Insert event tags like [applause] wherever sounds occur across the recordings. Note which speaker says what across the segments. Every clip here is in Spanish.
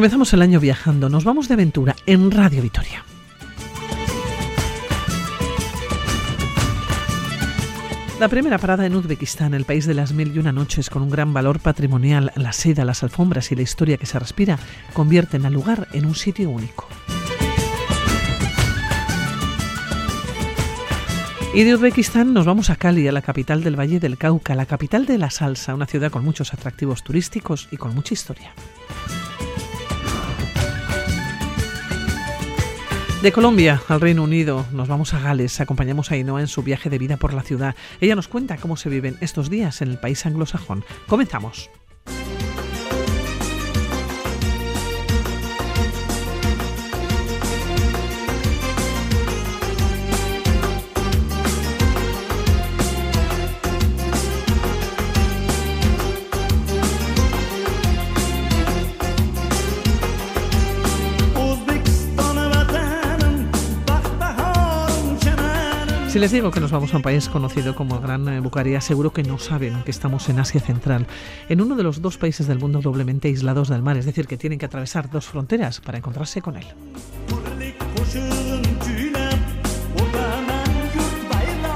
Speaker 1: Comenzamos el año viajando, nos vamos de aventura en Radio Vitoria. La primera parada en Uzbekistán, el país de las mil y una noches, con un gran valor patrimonial, la seda, las alfombras y la historia que se respira, convierten al lugar en un sitio único. Y de Uzbekistán nos vamos a Cali, a la capital del Valle del Cauca, la capital de la salsa, una ciudad con muchos atractivos turísticos y con mucha historia. De Colombia al Reino Unido nos vamos a Gales, acompañamos a Ainhoa en su viaje de vida por la ciudad. Ella nos cuenta cómo se viven estos días en el país anglosajón. Comenzamos. Les digo que nos vamos a un país conocido como el Gran eh, Bucaría, seguro que no saben que estamos en Asia Central, en uno de los dos países del mundo doblemente aislados del mar, es decir, que tienen que atravesar dos fronteras para encontrarse con él.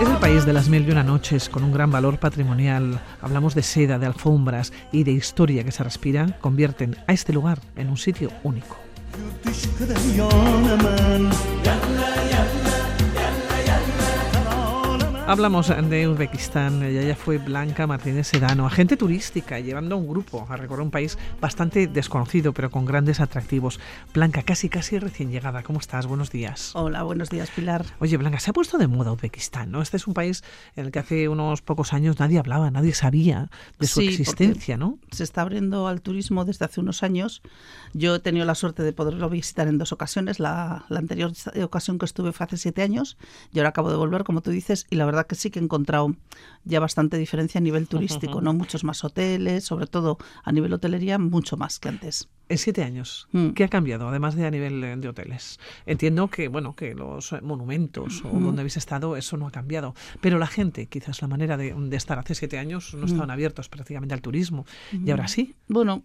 Speaker 1: Es el país de las mil y una noches, con un gran valor patrimonial. Hablamos de seda, de alfombras y de historia que se respira, convierten a este lugar en un sitio único. Hablamos de Uzbekistán, ella fue Blanca Martínez Sedano, agente turística, llevando a un grupo a recorrer un país bastante desconocido, pero con grandes atractivos. Blanca, casi casi recién llegada, ¿cómo estás? Buenos días.
Speaker 2: Hola, buenos días, Pilar.
Speaker 1: Oye, Blanca, se ha puesto de moda Uzbekistán, ¿no? Este es un país en el que hace unos pocos años nadie hablaba, nadie sabía de su existencia, ¿no?
Speaker 2: Se está abriendo al turismo desde hace unos años. Yo he tenido la suerte de poderlo visitar en dos ocasiones. La, la anterior ocasión que estuve fue hace siete años y ahora acabo de volver, como tú dices, y la verdad verdad que sí que he encontrado ya bastante diferencia a nivel turístico, ¿no? Muchos más hoteles, sobre todo a nivel hotelería, mucho más que antes.
Speaker 1: En siete años, mm. ¿qué ha cambiado, además de a nivel de hoteles? Entiendo que, bueno, que los monumentos o donde habéis estado, eso no ha cambiado. Pero la gente, quizás la manera de, estar hace siete años, no estaban abiertos prácticamente al turismo. Y ahora sí.
Speaker 2: Bueno,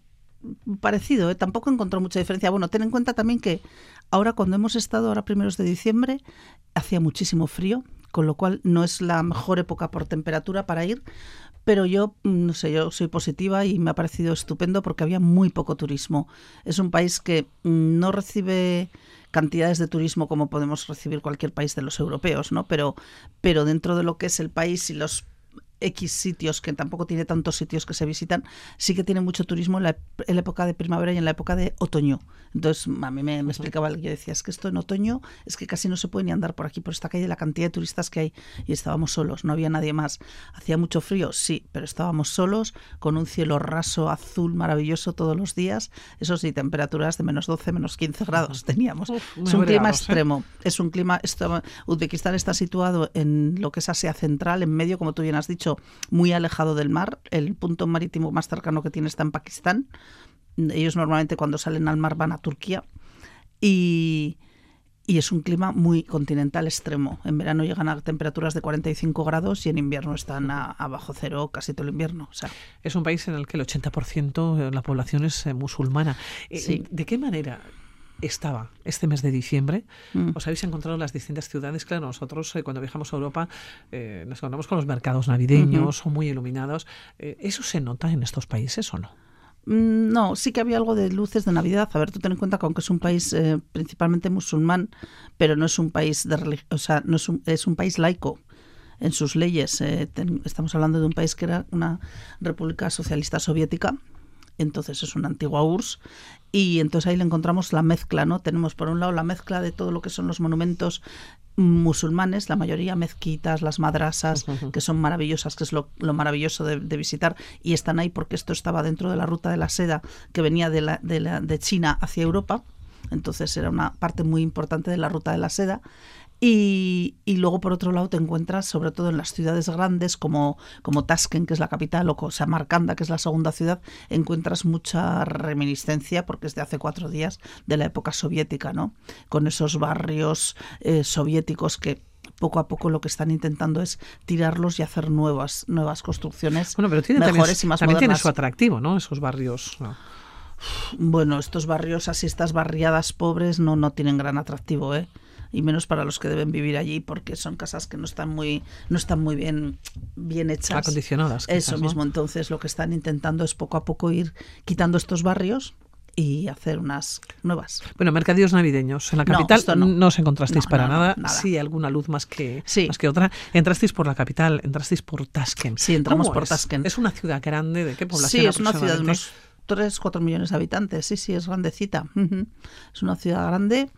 Speaker 2: parecido, ¿eh? tampoco encontró mucha diferencia. Bueno, ten en cuenta también que ahora cuando hemos estado, ahora primeros de diciembre, hacía muchísimo frío, con lo cual no es la mejor época por temperatura para ir, pero yo, mm, no sé, yo soy positiva y me ha parecido estupendo porque había muy poco turismo. Es un país que mm, no recibe cantidades de turismo como podemos recibir cualquier país de los europeos, ¿no? Pero, pero dentro de lo que es el país y los X sitios, que tampoco tiene tantos sitios que se visitan, sí que tiene mucho turismo en la, época de primavera y en la época de otoño. Entonces, a mí me, explicaba, yo decía, es que esto en otoño es que casi no se puede ni andar por aquí, por esta calle, la cantidad de turistas que hay. Y estábamos solos, no había nadie más. ¿Hacía mucho frío? Sí, pero estábamos solos, con un cielo raso, azul, maravilloso todos los días. Eso sí, temperaturas de menos 12, menos 15 grados teníamos. es un clima extremo. Es un clima... Esto, Uzbekistán está situado en lo que es Asia Central, en medio, como tú bien has dicho, muy alejado del mar. El punto marítimo más cercano que tiene está en Pakistán. Ellos normalmente cuando salen al mar van a Turquía. Y, es un clima muy continental extremo. En verano llegan a temperaturas de 45 grados y en invierno están a, bajo cero casi todo el invierno. O sea,
Speaker 1: es un país en el que el 80% de la población es eh, musulmana. Eh, ¿De qué manera estaba este mes de diciembre. Mm. Os habéis encontrado en las distintas ciudades. Claro, nosotros eh, cuando viajamos a Europa eh, nos encontramos con los mercados navideños muy iluminados. Eh, ¿Eso se nota en estos países o no?
Speaker 2: Mm, no, sí que había algo de luces de Navidad. A ver, tú ten en cuenta que aunque es un país principalmente musulmán, pero no es un país de o sea, no es un, es un país laico en sus leyes. estamos hablando de un país que era una república socialista soviética entonces es una antigua URSS y entonces ahí le encontramos la mezcla, ¿no? Tenemos por un lado la mezcla de todo lo que son los monumentos musulmanes, la mayoría mezquitas, las madrasas, que son maravillosas, que es lo, maravilloso de, visitar, y están ahí porque esto estaba dentro de la ruta de la seda que venía de, la, de, la, de China hacia Europa, entonces era una parte muy importante de la ruta de la seda. Y, luego, por otro lado, te encuentras, sobre todo en las ciudades grandes como, como Tashkent, que es la capital, o Samarcanda, que es la segunda ciudad, encuentras mucha reminiscencia, porque es de hace cuatro días, de la época soviética, ¿no? Con esos barrios eh, soviéticos que poco a poco lo que están intentando es tirarlos y hacer nuevas nuevas construcciones
Speaker 1: bueno, pero tiene
Speaker 2: mejores
Speaker 1: y
Speaker 2: más
Speaker 1: también tiene su atractivo, ¿no? Esos barrios.
Speaker 2: Bueno, estos barrios así, estas barriadas pobres no, no tienen gran atractivo, ¿eh? Y menos para los que deben vivir allí porque son casas que no están muy no están muy bien bien hechas
Speaker 1: acondicionadas
Speaker 2: eso mismo entonces lo que están intentando es poco a poco ir quitando estos barrios y hacer unas nuevas.
Speaker 1: Bueno, mercadillos navideños. En la capital no, os encontrasteis para nada. Sí, alguna luz más que, más que otra. Entrasteis por la capital, entrasteis por Tashkent.
Speaker 2: Sí, entramos por Tashkent.
Speaker 1: ¿Es una ciudad grande? ¿De qué población?
Speaker 2: Sí, es una ciudad de unos 3, 4 millones de habitantes. Sí, sí, es grandecita. Es una ciudad grande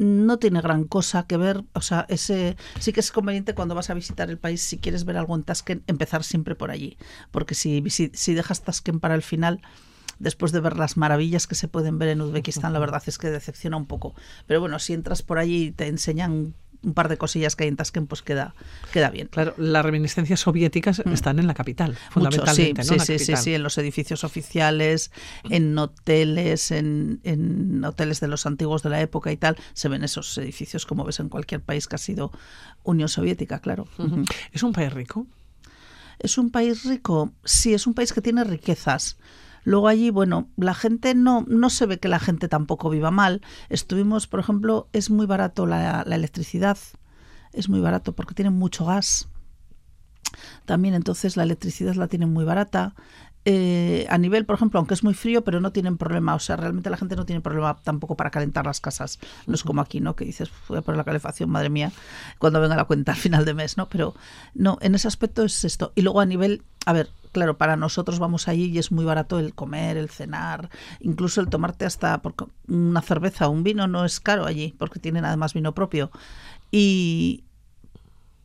Speaker 2: no tiene gran cosa que ver, o sea, ese sí que es conveniente cuando vas a visitar el país, si quieres ver algo en Tashkent, empezar siempre por allí, porque si, si, si dejas Tashkent para el final, después de ver las maravillas que se pueden ver en Uzbekistán, la verdad es que decepciona un poco. Pero bueno, si entras por allí y te enseñan un par de cosillas que hay en Tashkent, pues queda, queda bien.
Speaker 1: Claro, las reminiscencias soviéticas mm. están en la capital, fundamentalmente.
Speaker 2: sí, sí, sí, sí, en los edificios oficiales, en hoteles, en, en, hoteles de los antiguos de la época y tal, se ven esos edificios como ves en cualquier país que ha sido Unión Soviética, claro.
Speaker 1: ¿Es un país rico?
Speaker 2: Es un país rico, sí, es un país que tiene riquezas. Luego allí, bueno, la gente no, no se ve que la gente tampoco viva mal. Estuvimos, por ejemplo, es muy barato la, la electricidad, es muy barato porque tienen mucho gas. También entonces la electricidad la tienen muy barata. Eh, a nivel, por ejemplo, aunque es muy frío, pero no tienen problema, o sea, realmente la gente no tiene problema tampoco para calentar las casas. No es como aquí, ¿no? Que dices, voy a poner la calefacción, madre mía, cuando venga la cuenta al final de mes, ¿no? Pero no, en ese aspecto es esto. Y luego a nivel, a ver, claro, para nosotros vamos allí y es muy barato el comer, el cenar, incluso el tomarte hasta una cerveza o un vino no es caro allí, porque tienen además vino propio. Y,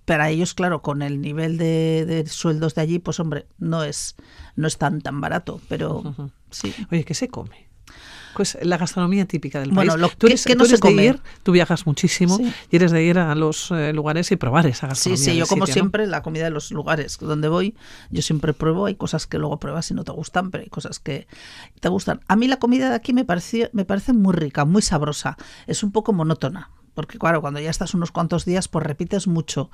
Speaker 2: para ellos, claro, con el nivel de, sueldos de allí, pues hombre, no es, no es tan tan barato, pero sí.
Speaker 1: Oye, ¿qué se come? Pues la gastronomía típica del país. Bueno, lo tú eres, que, no se de ir, tú viajas muchísimo y eres de ir a los eh, lugares y probar esa gastronomía.
Speaker 2: Sí, sí, yo como siempre la comida de los lugares donde voy, yo siempre pruebo, hay cosas que luego pruebas y no te gustan, pero hay cosas que te gustan. A mí la comida de aquí me parece, me parece muy rica, muy sabrosa, es un poco monótona porque claro, cuando ya estás unos cuantos días, pues repites mucho,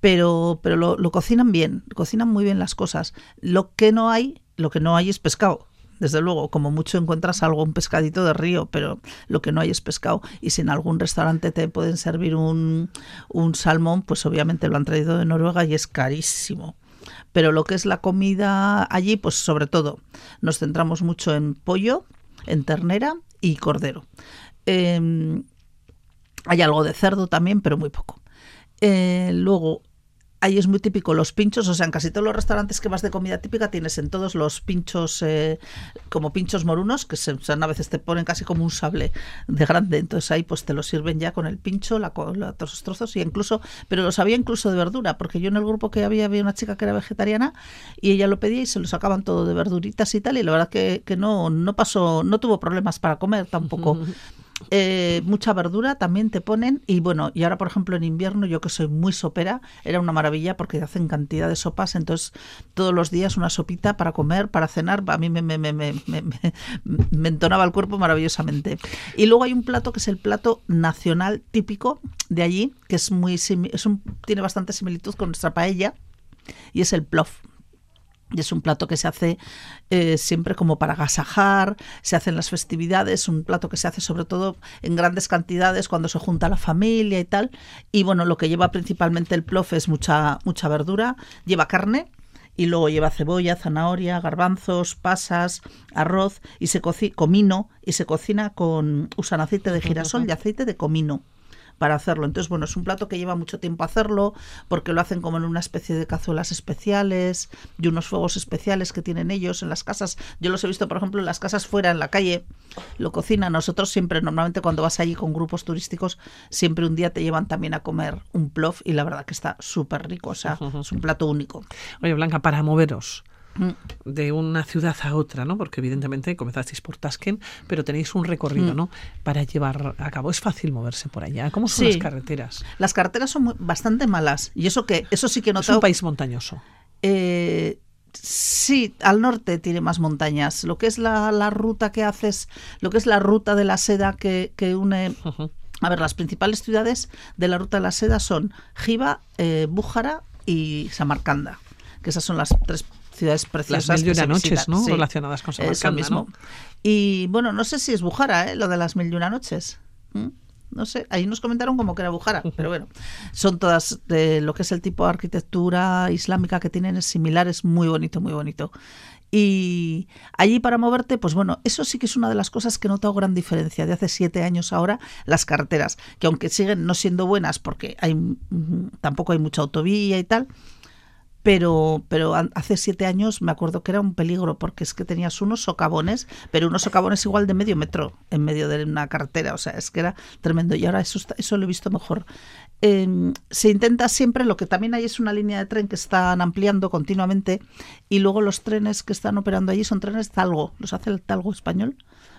Speaker 2: pero, pero lo, lo, cocinan bien, cocinan muy bien las cosas. Lo que no hay, lo que no hay es pescado. Desde luego, como mucho encuentras algo, un pescadito de río, pero lo que no hay es pescado. Y si en algún restaurante te pueden servir un, un salmón, pues obviamente lo han traído de Noruega y es carísimo pero lo que es la comida allí, pues sobre todo nos centramos mucho en pollo, en ternera y cordero. Eh, hay algo de cerdo también, pero muy poco. Eh, luego, ahí es muy típico los pinchos, o sea, en casi todos los restaurantes que vas de comida típica tienes en todos los pinchos eh, como pinchos morunos, que se, a veces te ponen casi como un sable de grande, entonces ahí pues te lo sirven ya con el pincho, la, la, los trozos y incluso, pero los había incluso de verdura, porque yo en el grupo que había había una chica que era vegetariana y ella lo pedía y se lo sacaban todo de verduritas y tal y la verdad que no, no pasó, no tuvo problemas para comer tampoco. [laughs] Eh, mucha verdura también te ponen y bueno, y ahora por ejemplo en invierno yo que soy muy sopera, era una maravilla porque hacen cantidad de sopas, entonces todos los días una sopita para comer, para cenar, a mí me, me, me, me, [laughs] entonaba el cuerpo maravillosamente. Y luego hay un plato que es el plato nacional típico de allí, que es muy es un, tiene bastante similitud con nuestra paella y es el plof. Y es un plato que se hace eh, siempre como para agasajar, se hace en las festividades, un plato que se hace sobre todo en grandes cantidades cuando se junta la familia y tal. Y bueno, lo que lleva principalmente el plof es mucha, mucha verdura, lleva carne, y luego lleva cebolla, zanahoria, garbanzos, pasas, arroz y se cocina comino y se cocina con usan aceite de girasol y aceite de comino para hacerlo. Entonces, bueno, es un plato que lleva mucho tiempo hacerlo porque lo hacen como en una especie de cazuelas especiales y unos fuegos especiales que tienen ellos en las casas. Yo los he visto, por ejemplo, en las casas fuera, en la calle, lo cocinan. Nosotros siempre, normalmente cuando vas allí con grupos turísticos, siempre un día te llevan también a comer un plof y la verdad que está súper rico, o sea, [laughs] es un plato único.
Speaker 1: Oye, Blanca, para moveros. De una ciudad a otra, ¿no? Porque evidentemente comenzasteis por Tashkent, pero tenéis un recorrido, mm. ¿no? Para llevar a cabo. Es fácil moverse por allá. ¿Cómo son las carreteras?
Speaker 2: Las carreteras son bastante malas. Y eso que, eso sí que no
Speaker 1: Es un país montañoso.
Speaker 2: Eh, sí, al norte tiene más montañas. Lo que es la, ruta que haces, lo que es la ruta de la seda que, une. A ver, las principales ciudades de la ruta de la seda son Jiva, eh, Bújara y Samarcanda, que esas son las tres ciudades preciosas.
Speaker 1: Las mil y una noches, ¿no? Relacionadas con Samarcanda, mismo.
Speaker 2: Y bueno, no sé si es Bujara, ¿eh? lo de las mil y una noches. ¿Mm? No sé, ahí nos comentaron como que era Bujara, pero bueno, son todas de lo que es el tipo de arquitectura islámica que tienen es similar, es muy bonito, muy bonito. Y allí para moverte, pues bueno, eso sí que es una de las cosas que he notado gran diferencia de hace siete años ahora, las carreteras, que aunque siguen no siendo buenas porque hay, tampoco hay mucha autovía y tal, pero, pero hace siete años me acuerdo que era un peligro porque es que tenías unos socavones, pero unos socavones igual de medio metro en medio de una carretera, o sea, es que era tremendo y ahora eso, eso lo he visto mejor. Em, se intenta siempre, lo que también hay es una línea de tren que están ampliando continuamente y luego los trenes que están operando allí son trenes Talgo, los hace el Talgo español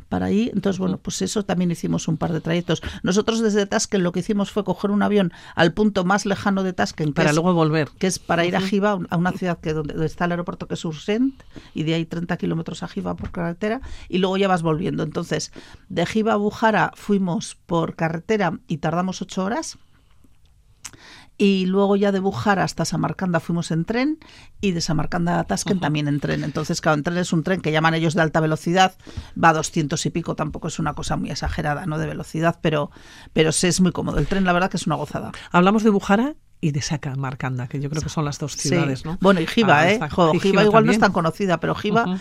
Speaker 2: para ahí. Entonces, bueno, pues eso también hicimos un par de trayectos. Nosotros desde Tasken lo que hicimos fue coger un avión al punto más lejano de Tasken.
Speaker 1: Para luego volver.
Speaker 2: Que es para ir a Jiva, a una ciudad que donde está el aeropuerto que es Ursent, y de ahí 30 kilómetros a Jiva por carretera, y luego ya vas volviendo. Entonces, de Jiva a Bujara fuimos por carretera y tardamos ocho horas y luego ya de Bujara hasta Samarcanda fuimos en tren y de Samarcanda a Tasken también en tren. Entonces, claro, en tren es un tren que llaman ellos de alta velocidad, va a 200 y pico, tampoco es una cosa muy exagerada, ¿no? De velocidad, pero, pero sí es muy cómodo. El tren, la verdad, que es una gozada.
Speaker 1: Hablamos de Bujara y de Saca Marcanda, que yo creo que son las dos ciudades, ¿no?
Speaker 2: Bueno, y Giva, ah, ¿eh? Giva, igual no es tan conocida, pero Giva,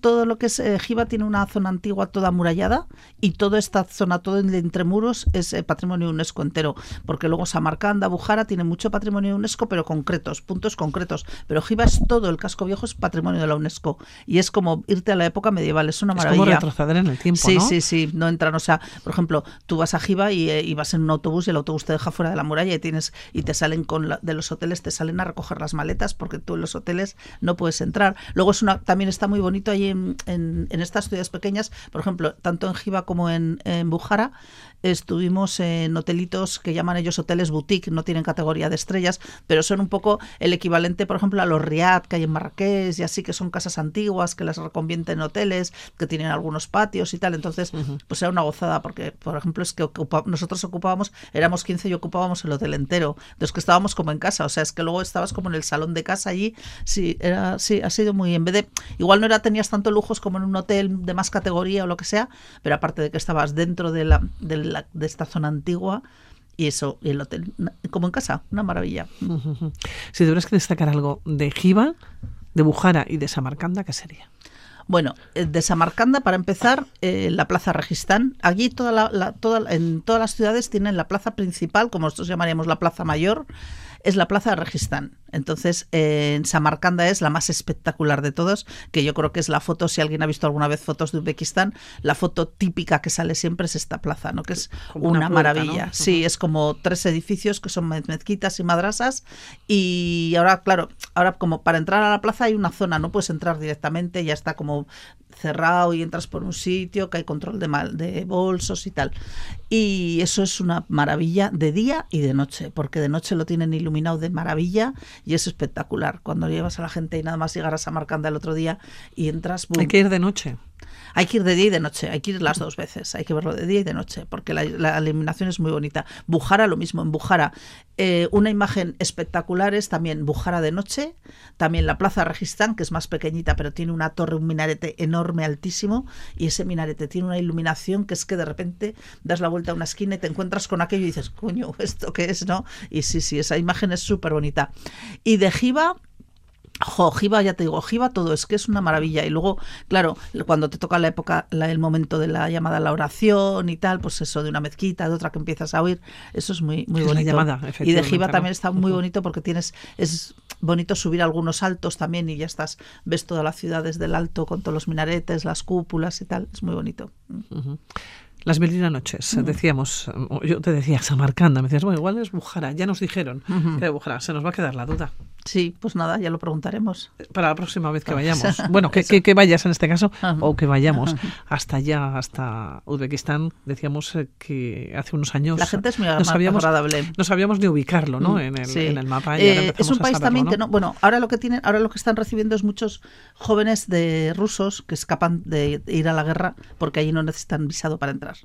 Speaker 2: todo lo que es, eh, Giva tiene una zona antigua toda amurallada y toda esta zona, todo entre muros, es eh, patrimonio UNESCO entero, porque luego Samarcanda, Bujara tiene mucho patrimonio UNESCO, pero concretos, puntos concretos, pero Giva es todo, el casco viejo es patrimonio de la UNESCO y es como irte a la época medieval, es una maravilla. Es
Speaker 1: como retroceder en el tiempo,
Speaker 2: sí,
Speaker 1: ¿no?
Speaker 2: Sí, sí, no entran, o sea, por ejemplo, tú vas a Giva y, y vas en un autobús y el autobús te deja fuera de la muralla y tienes y te salen con de los hoteles, te salen a recoger las maletas porque tú en los hoteles no puedes entrar. Luego es una, también está muy bonito ahí en, en, estas ciudades pequeñas, por ejemplo, tanto en Jiva como en, en Bujara, estuvimos en hotelitos que llaman ellos hoteles boutique, no tienen categoría de estrellas, pero son un poco el equivalente, por ejemplo, a los Riad que hay en Marrakech y así, que son casas antiguas que las reconvierten en hoteles, que tienen algunos patios y tal. Entonces, pues era una gozada, porque, por ejemplo, es que nosotros ocupábamos, éramos 15 y ocupábamos el hotel entero, los que estábamos como en casa, o sea, es que luego estabas como en el salón de casa allí, sí, era, sí, ha sido muy, en vez de, igual no era, tenías tanto lujos como en un hotel de más categoría o lo que sea, pero aparte de que estabas dentro de la, de, de esta zona antigua, y eso, y el hotel, como en casa, una maravilla. [laughs]
Speaker 1: Si tuvieras que destacar algo de Jiva, de Bujara y de Samarcanda, ¿qué sería?
Speaker 2: Bueno, eh, de Samarcanda, para empezar, eh, la Plaza Registán. Allí toda la, toda, en todas las ciudades tienen la plaza principal, como nosotros llamaríamos la Plaza Mayor, es la plaza de Registán. Entonces, en Samarcanda es la más espectacular de todos, que yo creo que es la foto, si alguien ha visto alguna vez fotos de Uzbekistán, la foto típica que sale siempre es esta plaza, ¿no? Que es una, maravilla. Sí, es como tres edificios que son mezquitas y madrasas y ahora, claro, ahora como para entrar a la plaza hay una zona, no puedes entrar directamente, ya está como cerrado y entras por un sitio que hay control de, mal, de bolsos y tal. Y eso es una maravilla de día y de noche, porque de noche lo tienen iluminado de maravilla y es espectacular. Cuando llevas a la gente y nada más llegar a Samarcanda el otro día y entras...
Speaker 1: Hay que ir de noche.
Speaker 2: Hay que ir de día y de noche, hay que ir las dos veces, hay que verlo de día y de noche, porque la, iluminación es muy bonita. Bujara, lo mismo, en Bujara, eh, una imagen espectacular es también Bujara de noche, también la Plaza Registán, que es más pequeñita, pero tiene una torre, un minarete enorme, altísimo, y ese minarete tiene una iluminación que es que de repente das la vuelta a una esquina y te encuentras con aquello y dices, coño, ¿esto qué es? ¿no? Y sí, sí, esa imagen es súper bonita. Y de Jiva, Jo, ya te digo, Jiva todo es que es una maravilla. Y luego, claro, cuando te toca la época, el momento de la llamada a la oración y tal, pues eso de una mezquita, de otra que empiezas a oír, eso es muy, muy bonito. y de Jiva también está muy bonito porque tienes, es bonito subir algunos altos también y ya estás, ves toda la ciudad desde el alto con todos los minaretes, las cúpulas y tal, es muy bonito.
Speaker 1: Las mil noches, decíamos, yo te decía Samarcanda, me decías, bueno, igual es Bujara, ya nos dijeron que Bujara, se nos va a quedar la duda.
Speaker 2: Sí, pues nada, ya lo preguntaremos.
Speaker 1: Para la próxima vez que vayamos. [laughs] Bueno, que, que, vayas en este caso o que vayamos hasta allá, hasta Uzbekistán. Decíamos eh, que hace unos años
Speaker 2: la gente es muy no sabíamos, agradable.
Speaker 1: No sabíamos ni ubicarlo ¿no? Mm, en, el, en el mapa. Eh,
Speaker 2: es un país también que no... Bueno, ahora lo que tienen, ahora lo que están recibiendo es muchos jóvenes de rusos que escapan de ir a la guerra porque allí no necesitan visado para entrar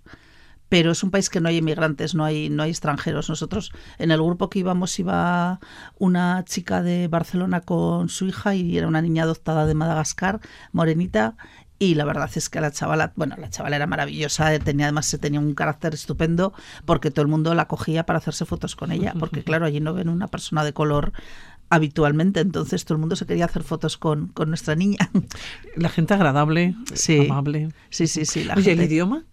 Speaker 2: pero es un país que no hay inmigrantes, no hay, no hay extranjeros. Nosotros, en el grupo que íbamos, iba una chica de Barcelona con su hija y era una niña adoptada de Madagascar, morenita, y la verdad es que la chavala, bueno, la chavala era maravillosa, tenía además se tenía un carácter estupendo porque todo el mundo la cogía para hacerse fotos con ella, porque [laughs] claro, allí no ven una persona de color habitualmente, entonces todo el mundo se quería hacer fotos con, con nuestra niña.
Speaker 1: La gente agradable, amable.
Speaker 2: Sí, sí, sí.
Speaker 1: Oye, ¿el idioma?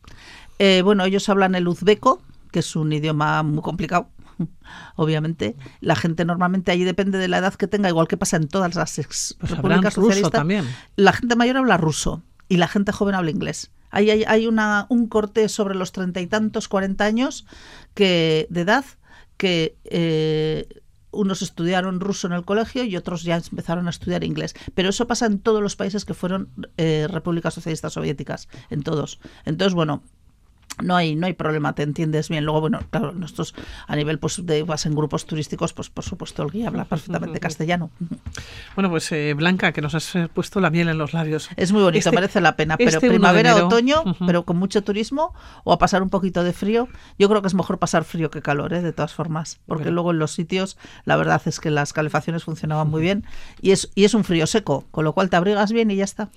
Speaker 2: Eh, bueno, ellos hablan el uzbeco, que es un idioma muy complicado [laughs] obviamente. La gente normalmente allí depende de la edad que tenga, igual que pasa en todas las ex
Speaker 1: pues repúblicas socialistas. también.
Speaker 2: La gente mayor habla ruso y la gente joven habla inglés. Hay una, un corte sobre los treinta y tantos, cuarenta años que, de edad que eh, unos estudiaron ruso en el colegio y otros ya empezaron a estudiar inglés. Pero eso pasa en todos los países que fueron eh, repúblicas socialistas soviéticas, en todos. Entonces, bueno, no hay no hay problema te entiendes bien. Luego bueno claro nosotros a nivel pues de vas en grupos turísticos pues por supuesto el guía habla perfectamente castellano.
Speaker 1: Bueno pues eh, Blanca que nos has eh, puesto la miel en los labios.
Speaker 2: Es muy bonito este merece la pena pero este primavera otoño pero con mucho turismo o a pasar un poquito de frío. Yo creo que es mejor pasar frío que calor ¿eh? de todas formas porque luego en los sitios la verdad es que las calefacciones funcionaban muy bien y es y es un frío seco con lo cual te abrigas bien y ya está.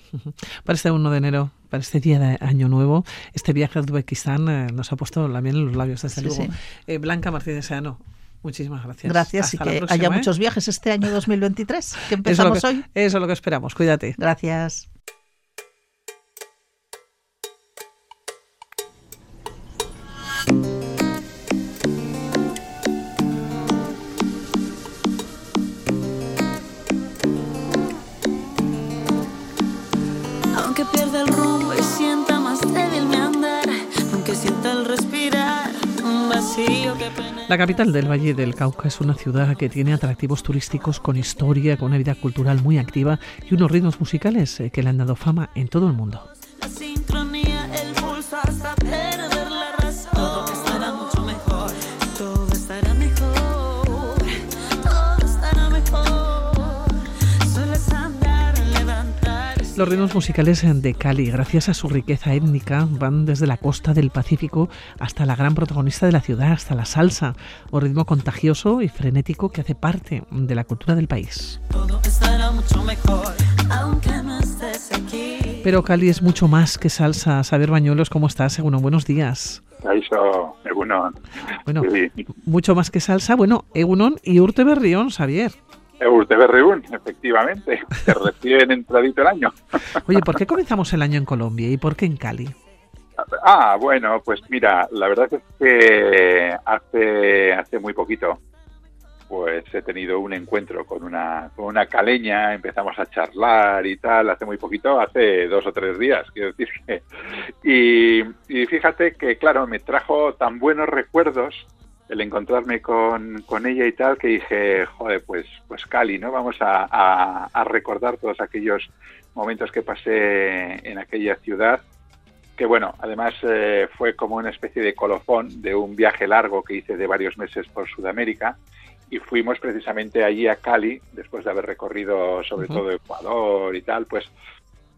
Speaker 1: Para este 1 de enero para este día de Año Nuevo, este viaje a Uzbekistán eh, nos ha puesto la miel en los labios, desde luego. Eh, Blanca Martínez Seano, Muchísimas gracias.
Speaker 2: Gracias y que haya ¿eh? muchos viajes este año [laughs] 2023, que empezamos hoy.
Speaker 1: Eso es lo que esperamos. Cuídate.
Speaker 2: Gracias.
Speaker 1: La capital del Valle del Cauca es una ciudad que tiene atractivos turísticos con historia, con una vida cultural muy activa y unos ritmos musicales eh, que le han dado fama en todo el mundo. Los ritmos musicales de Cali, gracias a su riqueza étnica, van desde la costa del Pacífico hasta la gran protagonista de la ciudad, hasta la salsa, un ritmo contagioso y frenético que hace parte de la cultura del país. Pero Cali es mucho más que salsa. Saber Bañuelos, ¿cómo estás? Bueno, buenos días. Bueno, mucho más que salsa. Bueno, Egunon y Urte Berrión, Xavier.
Speaker 3: Urteberriún, efectivamente, que [laughs] recién entradito el año.
Speaker 1: Oye, ¿por qué comenzamos el año en Colombia y por qué en Cali?
Speaker 3: Ah, bueno, pues mira, la verdad es que hace, hace muy poquito pues he tenido un encuentro con una, con una caleña, empezamos a charlar y tal, hace muy poquito, hace dos o tres días, quiero decir que... Y, y fíjate que, claro, me trajo tan buenos recuerdos el encontrarme con, con, ella y tal, que dije, joder, pues, pues Cali, ¿no? Vamos a, a, recordar todos aquellos momentos que pasé en aquella ciudad, que bueno, además eh, fue como una especie de colofón de un viaje largo que hice de varios meses por Sudamérica y fuimos precisamente allí a Cali, después de haber recorrido sobre todo Ecuador y tal, pues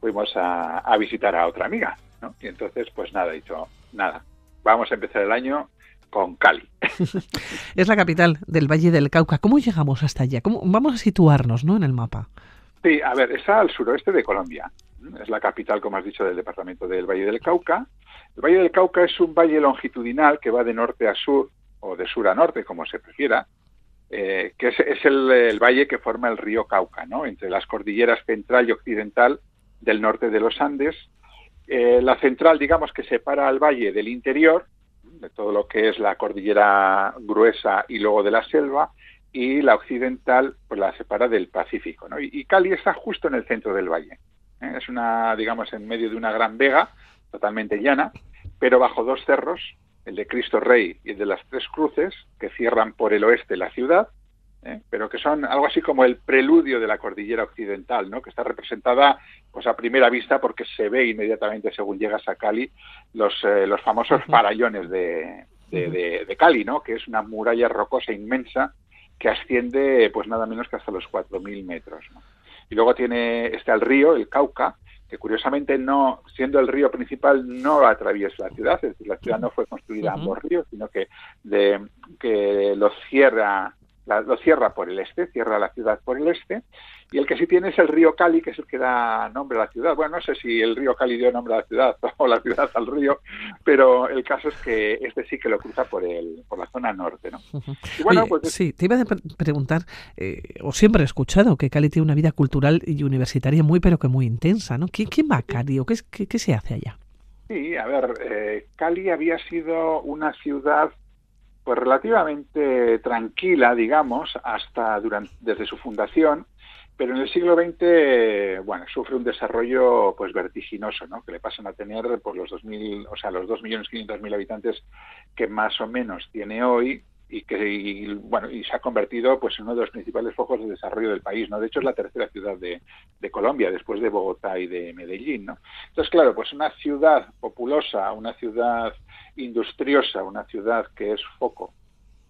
Speaker 3: fuimos a, a visitar a otra amiga, ¿no? Y entonces, pues nada, he dicho, nada, vamos a empezar el año con Cali. [laughs]
Speaker 1: es la capital del Valle del Cauca. ¿Cómo llegamos hasta allá? ¿Cómo, vamos a situarnos ¿no? en el mapa.
Speaker 3: Sí, a ver, está al suroeste de Colombia. Es la capital, como has dicho, del departamento del Valle del Cauca. El Valle del Cauca es un valle longitudinal que va de norte a sur, o de sur a norte, como se prefiera, eh, que es, el, valle que forma el río Cauca, ¿no? entre las cordilleras central y occidental del norte de los Andes. Eh, la central, digamos, que separa al valle del interior, de todo lo que es la cordillera gruesa y luego de la selva, y la occidental pues la separa del Pacífico. ¿no? Y, Cali está justo en el centro del valle. ¿eh? Es una, digamos, en medio de una gran vega, totalmente llana, pero bajo dos cerros, el de Cristo Rey y el de las Tres Cruces, que cierran por el oeste la ciudad, ¿eh? pero que son algo así como el preludio de la cordillera occidental, ¿no? que está representada pues a primera vista porque se ve inmediatamente según llegas a Cali los, eh, los famosos farallones de, de, Cali, ¿no? que es una muralla rocosa inmensa que asciende pues nada menos que hasta los 4.000 metros. Y luego tiene está el río, el Cauca, que curiosamente no, siendo el río principal, no atraviesa la ciudad, es decir, la ciudad no fue construida a ambos ríos, sino que, de, que lo cierra lo cierra por el este, cierra la ciudad por el este, y el que sí tiene es el río Cali, que es el que da nombre a la ciudad. Bueno, no sé si el río Cali dio nombre a la ciudad [laughs] o la ciudad al río, pero el caso es que este sí que lo cruza por el por la zona norte, ¿no?
Speaker 1: bueno, pues Sí, te iba a preguntar, eh, o siempre he escuchado que Cali tiene una vida cultural y universitaria muy, pero que muy intensa, ¿no? ¿Quién, quién va a Cali o qué, qué, se hace allá?
Speaker 3: Sí, a ver, eh, Cali había sido una ciudad pues relativamente tranquila, digamos, hasta durante, desde su fundación, pero en el siglo XX, bueno, sufre un desarrollo pues vertiginoso, ¿no? Que le pasan a tener pues, los 2000, o sea, los 2.500.000 habitantes que más o menos tiene hoy y que bueno y se ha convertido pues en uno de los principales focos de desarrollo del país no de hecho es la tercera ciudad de, de, Colombia después de Bogotá y de Medellín no entonces claro pues una ciudad populosa una ciudad industriosa una ciudad que es foco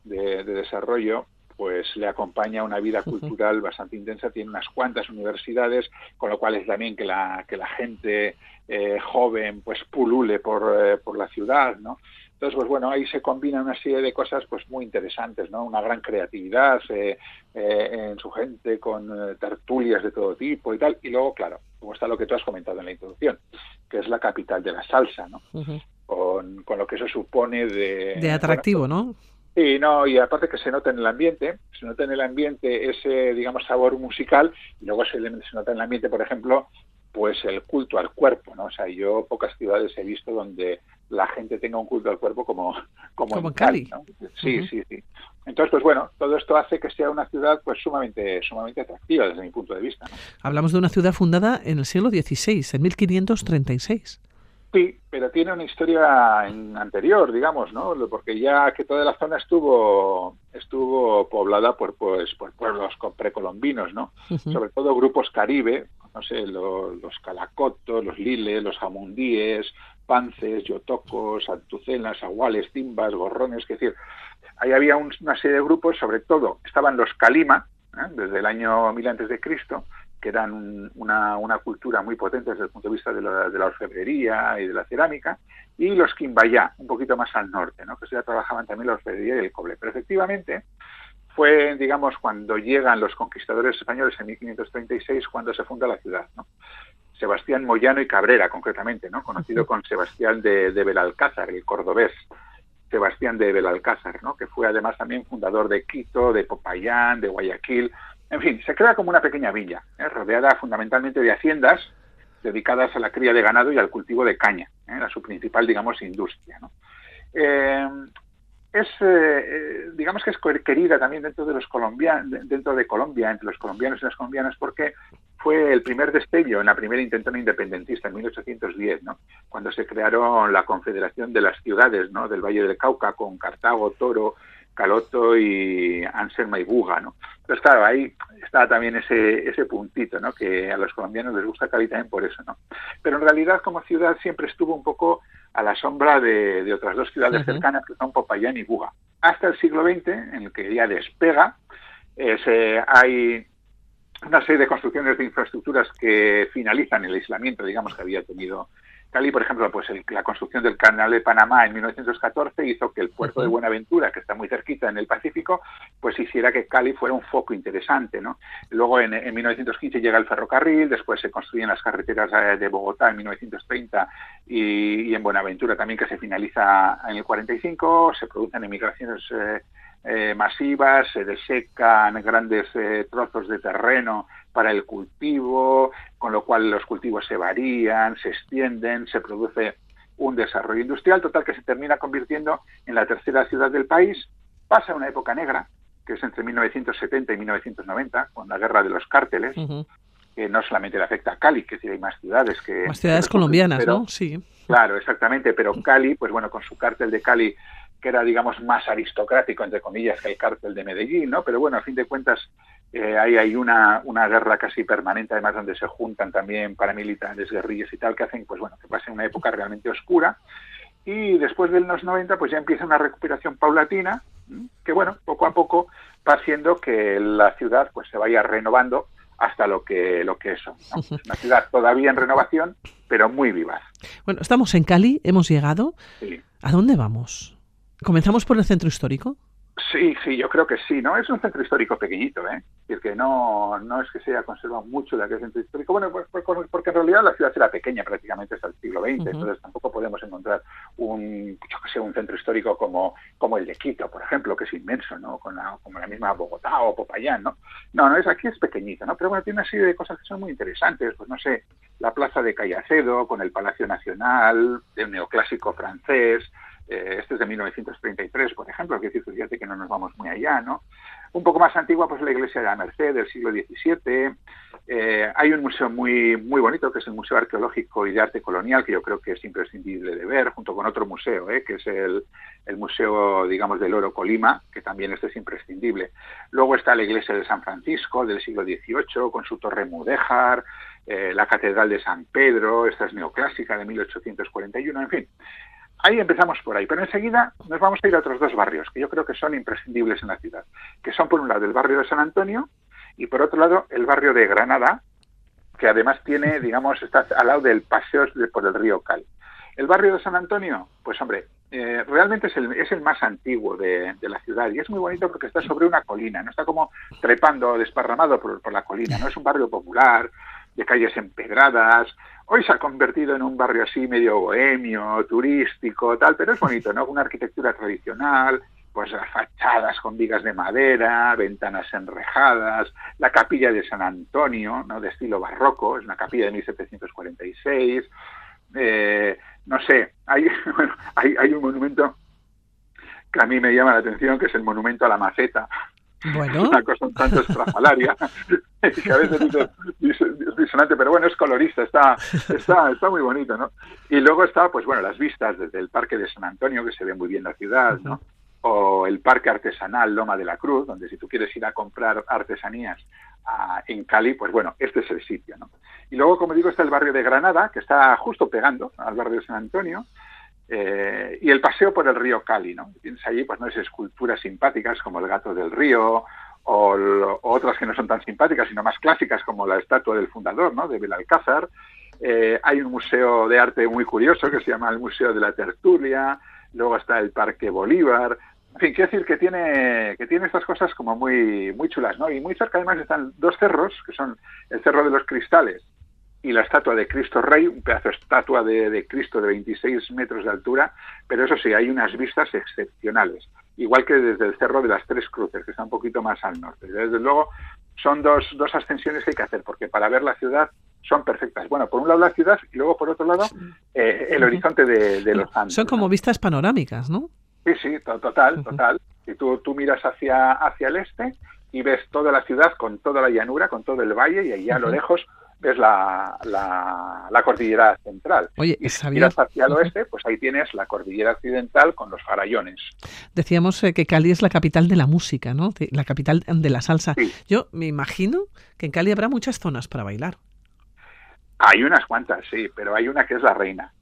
Speaker 3: de, desarrollo pues le acompaña una vida cultural bastante intensa, tiene unas cuantas universidades, con lo cual es también que la, que la gente eh, joven pues pulule por, eh, por la ciudad, ¿no? Entonces, pues bueno, ahí se combina una serie de cosas pues muy interesantes, ¿no? Una gran creatividad eh, eh, en su gente, con tertulias de todo tipo y tal. Y luego, claro, como está lo que tú has comentado en la introducción, que es la capital de la salsa, ¿no? Con, con, lo que eso supone de...
Speaker 1: De atractivo, ¿no?
Speaker 3: Sí, no, y aparte que se nota en el ambiente, se nota en el ambiente ese, digamos, sabor musical, y luego se, se nota en el ambiente, por ejemplo, pues el culto al cuerpo, ¿no? O sea, yo pocas ciudades he visto donde la gente tenga un culto al cuerpo como, como, en Cali. Sí, sí, sí. Entonces, pues bueno, todo esto hace que sea una ciudad pues sumamente, sumamente atractiva desde mi punto de vista.
Speaker 1: Hablamos de una ciudad fundada en el siglo XVI, en 1536.
Speaker 3: Sí, pero tiene una historia anterior, digamos, ¿no? Porque ya que toda la zona estuvo estuvo poblada por pues por pueblos precolombinos, ¿no? Sobre todo grupos caribe, no sé, los, calacotos, los liles, los jamundíes, pances, yotocos, antucenas, aguales, timbas, gorrones, es decir, ahí había una serie de grupos, sobre todo estaban los calima, ¿eh? desde el año 1000 antes de Cristo, que eran una, una, cultura muy potente desde el punto de vista de la, de la, orfebrería y de la cerámica, y los Quimbayá, un poquito más al norte, ¿no? que ya trabajaban también la orfebrería y el cobre. Pero efectivamente fue, digamos, cuando llegan los conquistadores españoles en 1536, cuando se funda la ciudad. ¿no? Sebastián Moyano y Cabrera, concretamente, ¿no? conocido con Sebastián de, de Belalcázar, el cordobés. Sebastián de Belalcázar, ¿no? que fue además también fundador de Quito, de Popayán, de Guayaquil, en fin, se crea como una pequeña villa, ¿eh? rodeada fundamentalmente de haciendas dedicadas a la cría de ganado y al cultivo de caña, ¿eh? era su principal, digamos, industria. Eh, es, digamos que es querida también dentro de los colombianos, dentro de Colombia, entre los colombianos y las colombianas, porque fue el primer destello en la primera intentona independentista en 1810, ¿no? cuando se crearon la Confederación de las Ciudades ¿no? del Valle del Cauca con Cartago, Toro, Caloto y Anselma y Buga, ¿no? Entonces, claro, ahí está también ese, ese puntito, ¿no? Que a los colombianos les gusta Cali también por eso, ¿no? Pero en realidad, como ciudad, siempre estuvo un poco a la sombra de, otras dos ciudades cercanas, que son Popayán y Buga. Hasta el siglo XX, en el que ya despega, eh, hay una serie de construcciones de infraestructuras que finalizan el aislamiento, digamos, que había tenido Cali, por ejemplo, pues la construcción del Canal de Panamá en 1914 hizo que el puerto de Buenaventura, que está muy cerquita en el Pacífico, pues hiciera que Cali fuera un foco interesante, ¿no? Luego en, 1915 llega el ferrocarril, después se construyen las carreteras eh, de Bogotá en 1930 y, en Buenaventura también que se finaliza en el 45, se producen emigraciones eh, eh, masivas, se desecan grandes trozos de terreno para el cultivo, con lo cual los cultivos se varían, se extienden, se produce un desarrollo industrial total que se termina convirtiendo en la tercera ciudad del país. Pasa una época negra, que es entre 1970 y 1990, con la guerra de los cárteles, que no solamente le afecta a Cali, que hay más ciudades que...
Speaker 1: Más ciudades colombianas, ¿no? Sí.
Speaker 3: Claro, exactamente, pero Cali, pues bueno, con su cártel de Cali, que era, digamos, más aristocrático, entre comillas, que el cártel de Medellín, ¿no? Pero bueno, a fin de cuentas, eh, ahí hay una, una guerra casi permanente, además donde se juntan también paramilitares, guerrillas y tal, que hacen pues bueno que pase una época realmente oscura. Y después de los 90 pues ya empieza una recuperación paulatina, que bueno, poco a poco va haciendo que la ciudad pues se vaya renovando hasta lo que, lo que eso. Una ciudad todavía en renovación, pero muy vivaz.
Speaker 1: Bueno, estamos en Cali, hemos llegado. ¿A dónde vamos? ¿Comenzamos por el centro histórico?
Speaker 3: Sí, sí, yo creo que sí, ¿no? Es un centro histórico pequeñito, ¿eh? Es que no, no es que se haya conservado mucho de aquel centro histórico. Bueno, pues, pues, pues, porque en realidad la ciudad era pequeña prácticamente hasta el siglo XX, entonces tampoco podemos encontrar un, yo que sé, un centro histórico como, como el de Quito, por ejemplo, que es inmenso, ¿no? Con la, como la misma Bogotá o Popayán, ¿no? No, no, es aquí es pequeñito, ¿no? Pero bueno, tiene una serie de cosas que son muy interesantes, pues no sé, la plaza de Callacedo con el Palacio Nacional, de un neoclásico francés, eh, este es de 1933, por ejemplo, que decir, fíjate que no nos vamos muy allá, ¿no? Un poco más antigua, pues la iglesia de la Merced del siglo XVII. Eh, hay un museo muy, muy bonito, que es el Museo Arqueológico y de Arte Colonial, que yo creo que es imprescindible de ver, junto con otro museo, ¿eh? que es el, el, Museo, digamos, del Oro Colima, que también este es imprescindible. Luego está la iglesia de San Francisco del siglo XVIII, con su torre mudéjar, la Catedral de San Pedro, esta es neoclásica de 1841, en fin ahí empezamos por ahí, pero enseguida nos vamos a ir a otros dos barrios que yo creo que son imprescindibles en la ciudad, que son por un lado el barrio de San Antonio y por otro lado el barrio de Granada, que además tiene, digamos, está al lado del paseo por el río Cali. El barrio de San Antonio, pues hombre, eh, realmente es el, es el más antiguo de, la ciudad y es muy bonito porque está sobre una colina, no está como trepando, desparramado por, por la colina, no es un barrio popular, de calles empedradas, Hoy se ha convertido en un barrio así medio bohemio, turístico, tal, pero es bonito, ¿no? Una arquitectura tradicional, pues fachadas con vigas de madera, ventanas enrejadas, la capilla de San Antonio, ¿no? De estilo barroco, es una capilla de 1746. Eh, no sé, hay, [laughs] bueno, hay, hay un monumento que a mí me llama la atención, que es el monumento a la maceta, bueno. una cosa un tanto estrafalaria, [laughs] que a veces dice, es disonante, pero bueno, es colorista, está, está, está muy bonito, ¿no? Y luego está, pues bueno, las vistas desde el Parque de San Antonio, que se ve muy bien la ciudad, ¿no? O el Parque Artesanal Loma de la Cruz, donde si tú quieres ir a comprar artesanías ah, en Cali, pues bueno, este es el sitio, ¿no? Y luego, como digo, está el barrio de Granada, que está justo pegando al barrio de San Antonio, eh, y el paseo por el río Cali, ¿no? Tienes allí, pues, no es esculturas simpáticas como el gato del río o, otras que no son tan simpáticas, sino más clásicas como la estatua del fundador, ¿no? De Belalcázar. Eh, hay un museo de arte muy curioso que se llama el Museo de la Tertulia. Luego está el Parque Bolívar. En fin, quiero decir que tiene, que tiene estas cosas como muy, muy chulas, ¿no? Y muy cerca además están dos cerros, que son el Cerro de los Cristales y la estatua de Cristo Rey, un pedazo de estatua de, Cristo de 26 metros de altura, pero eso sí, hay unas vistas excepcionales, igual que desde el Cerro de las Tres Cruces, que está un poquito más al norte. Desde luego, son dos, dos ascensiones que hay que hacer, porque para ver la ciudad son perfectas. Bueno, por un lado la ciudad y luego por otro lado eh, el horizonte de, los Andes.
Speaker 1: Son como vistas panorámicas, ¿no?
Speaker 3: Sí, sí, total, total. Y tú, tú miras hacia, hacia el este y ves toda la ciudad con toda la llanura, con todo el valle y ahí a lo lejos es la, la, cordillera central.
Speaker 1: Oye,
Speaker 3: y si miras hacia el oeste, pues ahí tienes la cordillera occidental con los farallones.
Speaker 1: Decíamos eh, que Cali es la capital de la música, ¿no? la capital de la salsa. Yo me imagino que en Cali habrá muchas zonas para bailar.
Speaker 3: Hay unas cuantas, sí, pero hay una que es la reina,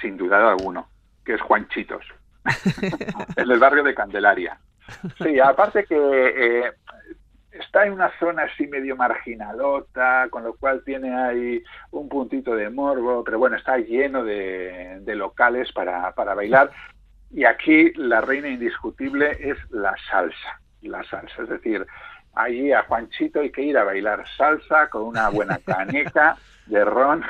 Speaker 3: sin duda alguno, que es Juanchitos, [laughs] en el barrio de Candelaria. Sí, aparte que eh, está en una zona así medio marginalota, con lo cual tiene ahí un puntito de morbo, pero bueno, está lleno de, locales para, para bailar. Y aquí la reina indiscutible es la salsa, la salsa, es decir, allí a Juanchito hay que ir a bailar salsa con una buena [laughs] caneca de ron,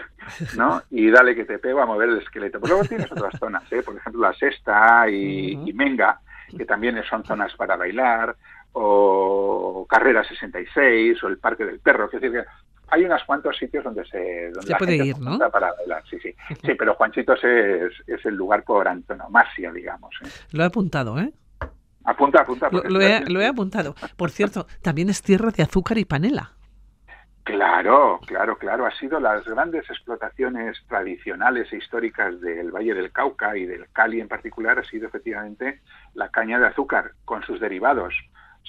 Speaker 3: ¿no? Y dale que te pego a mover el esqueleto. Pero luego tienes otras zonas, ¿eh? por ejemplo la Sexta y, y Menga, que también son zonas para bailar, o Carrera 66 o el Parque del Perro. Es decir, que hay unos cuantos sitios donde se, donde
Speaker 1: puede ir, ¿no?
Speaker 3: para bailar. Sí, sí. sí, pero Juanchitos es, es el lugar por antonomasia, digamos. ¿eh?
Speaker 1: Lo he apuntado, ¿eh?
Speaker 3: Apunta, apunta.
Speaker 1: Lo, he, lo he apuntado. Por cierto, también es tierra de azúcar y panela.
Speaker 3: Claro, claro, claro. Ha sido las grandes explotaciones tradicionales e históricas del Valle del Cauca y del Cali en particular ha sido efectivamente la caña de azúcar con sus derivados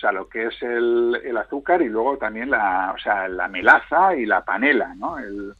Speaker 3: sea, lo que es el, el azúcar y luego también la, o sea, la melaza y la panela, ¿no? El,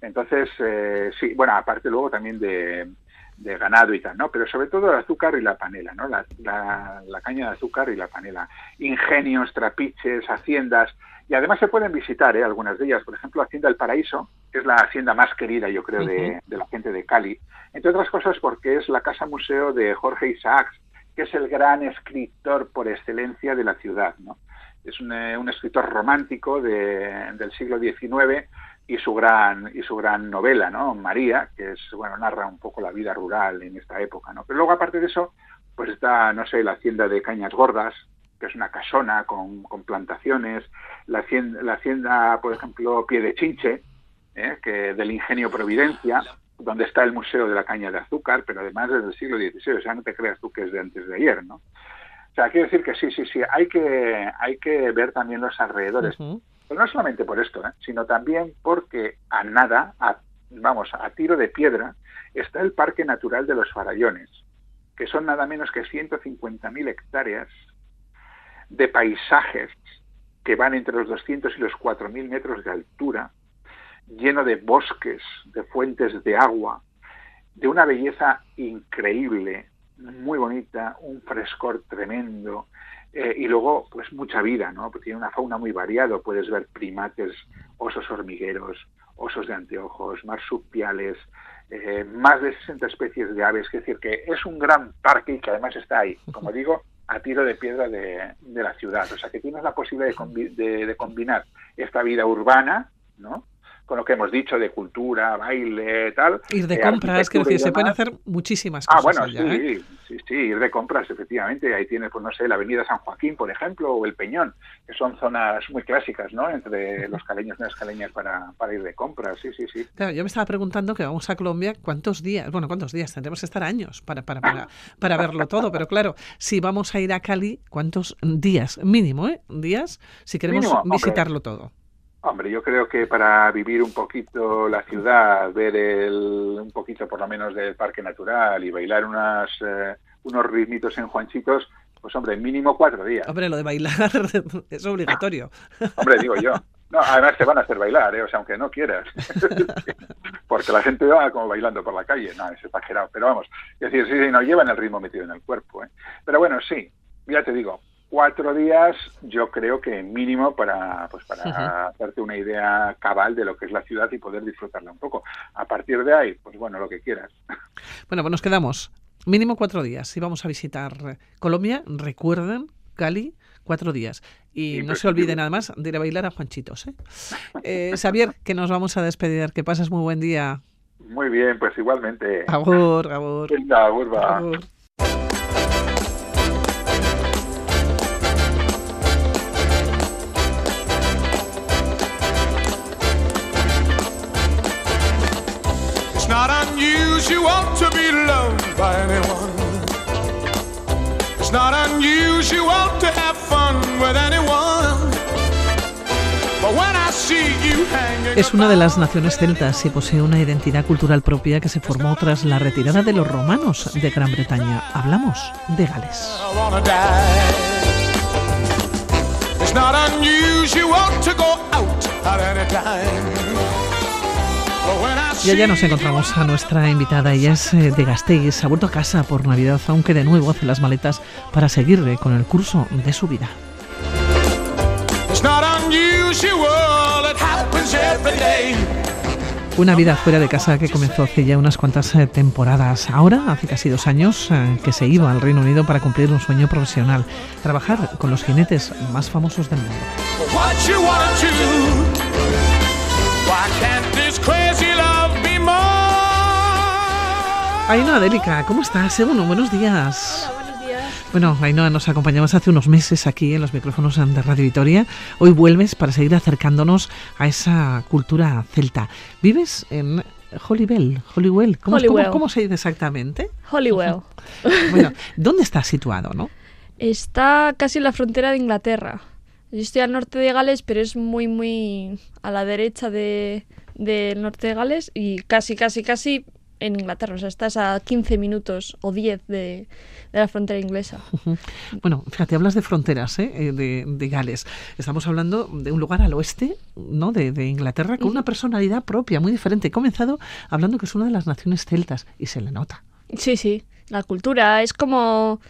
Speaker 3: entonces, eh, sí, bueno, aparte luego también de, de, ganado y tal, ¿no? Pero sobre todo el azúcar y la panela, ¿no? La, la, caña de azúcar y la panela. Ingenios, trapiches, haciendas Y además se pueden visitar ¿eh? algunas de ellas. Por ejemplo, Hacienda del Paraíso, que es la hacienda más querida, yo creo, de, la gente de Cali. Entre otras cosas porque es la casa museo de Jorge Isaacs, que es el gran escritor por excelencia de la ciudad. ¿no? Es un, eh, escritor romántico del siglo XIX y su gran y su gran novela, ¿no? María, que es bueno narra un poco la vida rural en esta época, ¿no? Pero luego aparte de eso, pues está no sé la hacienda de Cañas Gordas, que es una casona con, plantaciones, la hacienda, la hacienda, por ejemplo, Pie de Chinche, ¿eh? que del Ingenio Providencia, donde está el Museo de la Caña de Azúcar, pero además desde el siglo XVI, o sea, no te creas tú que es de antes de ayer, ¿no? O sea, quiero decir que sí, sí, sí, hay que, hay que ver también los alrededores. Pero no solamente por esto, ¿eh? sino también porque a nada, vamos, a tiro de piedra, está el Parque Natural de los Farallones, que son nada menos que 150.000 hectáreas de paisajes que van entre los 200 y los 4.000 metros de altura, lleno de bosques, de fuentes de agua, de una belleza increíble, muy bonita, un frescor tremendo, eh, y luego, pues mucha vida, ¿no? Porque tiene una fauna muy variada, puedes ver primates, osos hormigueros, osos de anteojos, marsupiales, eh, más de 60 especies de aves, es decir, que es un gran parque y que además está ahí, como digo, a tiro de piedra de, la ciudad. O sea, que tienes la posibilidad de, de, combinar esta vida urbana, ¿no? Con lo que hemos dicho de cultura, baile, tal.
Speaker 1: Ir de eh, compras, que decir, se pueden hacer muchísimas cosas.
Speaker 3: Ah, bueno, sí, ¿eh? sí, sí, ir de compras, efectivamente. Ahí tienes, pues no sé, la Avenida San Joaquín, por ejemplo, o el Peñón, que son zonas muy clásicas, ¿no? Entre [laughs] los caleños y las caleñas para, para ir de compras, sí, sí, sí.
Speaker 1: Claro, yo me estaba preguntando que vamos a Colombia, ¿cuántos días? Bueno, ¿cuántos días? Tendremos que estar años para, para, para, [laughs] para verlo todo, pero claro, si vamos a ir a Cali, ¿cuántos días? Mínimo, ¿eh? Días, si queremos visitarlo todo.
Speaker 3: Hombre, yo creo que para vivir un poquito la ciudad, ver el, un poquito por lo menos del parque natural y bailar unas, eh, unos ritmitos en Juanchitos, pues hombre, mínimo cuatro días.
Speaker 1: Hombre, lo de bailar [laughs] es obligatorio.
Speaker 3: hombre, digo yo. No, además te van a hacer bailar, ¿eh? o sea, aunque no quieras. [laughs] Porque la gente va como bailando por la calle, no, es exagerado. Pero vamos, es decir, sí, sí, no llevan el ritmo metido en el cuerpo. ¿eh? Pero bueno, sí, ya te digo, cuatro días yo creo que mínimo para pues para hacerte una idea cabal de lo que es la ciudad y poder disfrutarla un poco. A partir de ahí pues bueno lo que quieras. [laughs]
Speaker 1: Bueno pues nos quedamos. Mínimo cuatro días si vamos a visitar Colombia. Recuerden Cali cuatro días. Y no se olviden nada más de ir a bailar a Juanchitos ¿eh? eh Xavier que nos vamos a despedir. Que pases muy buen día.
Speaker 3: Muy bien pues igualmente.
Speaker 1: Agur, agur.
Speaker 3: agur, unusual Es una de las naciones celtas y posee una identidad cultural propia que se formó tras la retirada de los romanos de Gran Bretaña. Hablamos de Gales. Y allá nos encontramos a nuestra invitada. Ella es eh, de Gasteiz, ha vuelto a casa por Navidad, aunque de nuevo hace las maletas para seguir con el curso de su vida. Una vida fuera de casa que comenzó hace ya unas cuantas eh, temporadas. Ahora, hace casi dos años, eh, que se iba al Reino Unido para cumplir un sueño profesional, trabajar con los jinetes más famosos del mundo. Ainhoa Adélica, ¿cómo estás? Bueno, buenos días.
Speaker 4: Hola, buenos días.
Speaker 1: Bueno, Ainhoa, nos acompañamos hace unos meses aquí en los micrófonos de Radio Vitoria. Hoy vuelves para seguir acercándonos a esa cultura celta. ¿Vives en Holywell? Holywell. ¿Cómo, ¿cómo, se dice exactamente?
Speaker 4: Holywell.
Speaker 1: bueno, ¿dónde está situado, no?
Speaker 4: Está casi en la frontera de Inglaterra. Yo estoy al norte de Gales, pero es muy, muy a la derecha de, del norte de Gales y casi, casi, casi en Inglaterra, o sea, estás a 15 minutos o 10 de, la frontera inglesa.
Speaker 1: Bueno, fíjate, hablas de fronteras, ¿eh? eh de, Gales. Estamos hablando de un lugar al oeste, ¿no? De, Inglaterra, con una personalidad propia, muy diferente. He comenzado hablando que es una de las naciones celtas y se le nota.
Speaker 4: Sí, sí, la cultura es como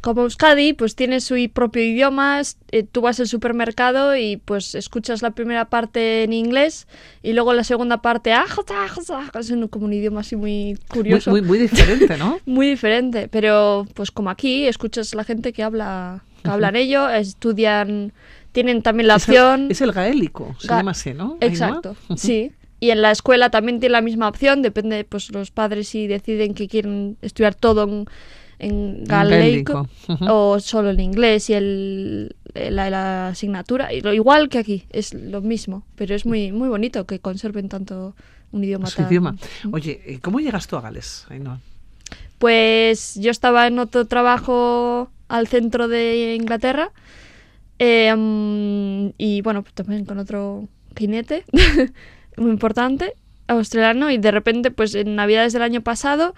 Speaker 4: como Euskadi, pues tiene su propio idioma, eh, tú vas al supermercado y pues escuchas la primera parte en inglés y luego la segunda parte ah, es como un idioma así muy curioso.
Speaker 1: Muy, muy, diferente, ¿no? [laughs]
Speaker 4: muy diferente, pero pues como aquí escuchas la gente que habla, que hablan ellos, estudian, tienen también la opción...
Speaker 1: es el gaélico, se llama así, ¿no?
Speaker 4: Exacto, sí. Y en la escuela también tiene la misma opción, depende pues los padres si deciden que quieren estudiar todo en en galeico o solo en inglés y el, la, asignatura. Y lo igual que aquí, es lo mismo, pero es muy, muy bonito que conserven tanto un idioma.
Speaker 1: Su idioma. Oye, ¿cómo llegas tú a Gales?
Speaker 4: Pues yo estaba en otro trabajo al centro de Inglaterra em, y bueno, pues también con otro jinete [laughs] muy importante australiano y de repente pues en navidades del año pasado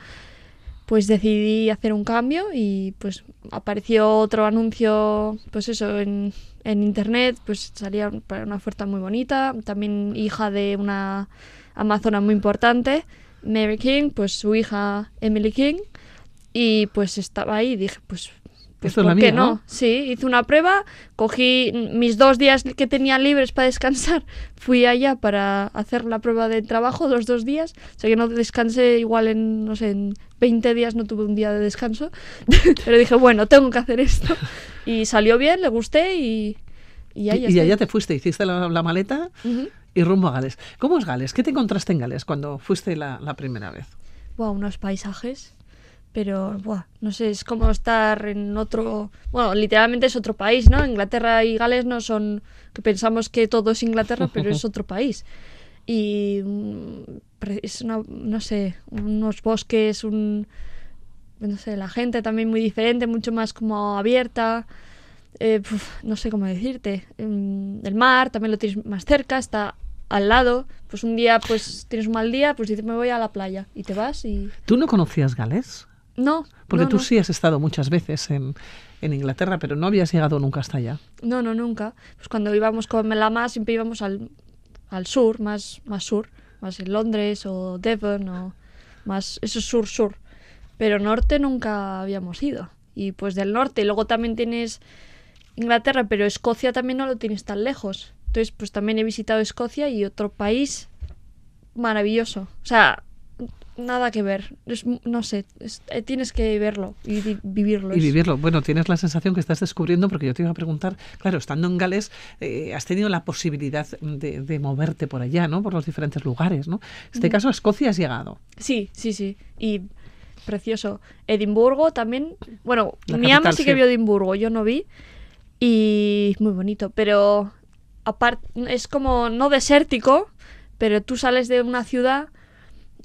Speaker 4: pues decidí hacer un cambio y pues apareció otro anuncio, pues eso, en, en internet, pues salía para una oferta muy bonita, también hija de una amazona muy importante, Mary King, pues su hija Emily King, y pues estaba ahí y dije, pues
Speaker 1: pues ¿por qué
Speaker 4: no? Sí, hice una prueba, cogí mis dos días que tenía libres para descansar, fui allá para hacer la prueba de trabajo los dos días, o sea que no descansé igual en, no sé, en 20 días no tuve un día de descanso, [laughs] pero dije, bueno, tengo que hacer esto. Y salió bien, le gusté y... Y,
Speaker 1: y, allá te fuiste, hiciste la, maleta y rumbo a Gales. ¿Cómo es Gales? ¿Qué te encontraste en Gales cuando fuiste la, la primera vez?
Speaker 4: Wow, unos paisajes pero buah, no sé, es como estar en otro, bueno, literalmente es otro país, ¿no? Inglaterra y Gales no son que pensamos que todo es Inglaterra, pero es [laughs] otro país. Y mm, es una, no sé, unos bosques, un no sé, la gente también muy diferente, mucho más como abierta. Eh, no sé cómo decirte. Mm, el mar también lo tienes más cerca, está al lado. Pues un día, pues tienes un mal día, pues dices, me voy a la playa. Y te vas y...
Speaker 1: ¿Tú no conocías Gales?
Speaker 4: No.
Speaker 1: Porque tú sí has estado muchas veces en, en, Inglaterra, pero no habías llegado nunca hasta allá.
Speaker 4: No, no, nunca. Pues cuando íbamos con Melama siempre íbamos al, al sur, más, más sur, más en Londres o Devon o más, eso sur-sur. Pero norte nunca habíamos ido. Y pues del norte, luego también tienes Inglaterra, pero Escocia también no lo tienes tan lejos. Entonces, pues también he visitado Escocia y otro país maravilloso. O sea, nada que ver. no sé, eh, tienes que verlo y vivirlo.
Speaker 1: Y vivirlo. Bueno, tienes la sensación que estás descubriendo, porque yo te iba a preguntar, claro, estando en Gales, eh, has tenido la posibilidad de, moverte por allá, ¿no? Por los diferentes lugares, ¿no? En este caso, a Escocia has llegado.
Speaker 4: Sí, sí, sí. Y precioso. Edimburgo también. Bueno, mi ama sí que vio Edimburgo, yo no vi. Y muy bonito, pero aparte es como no desértico, pero tú sales de una ciudad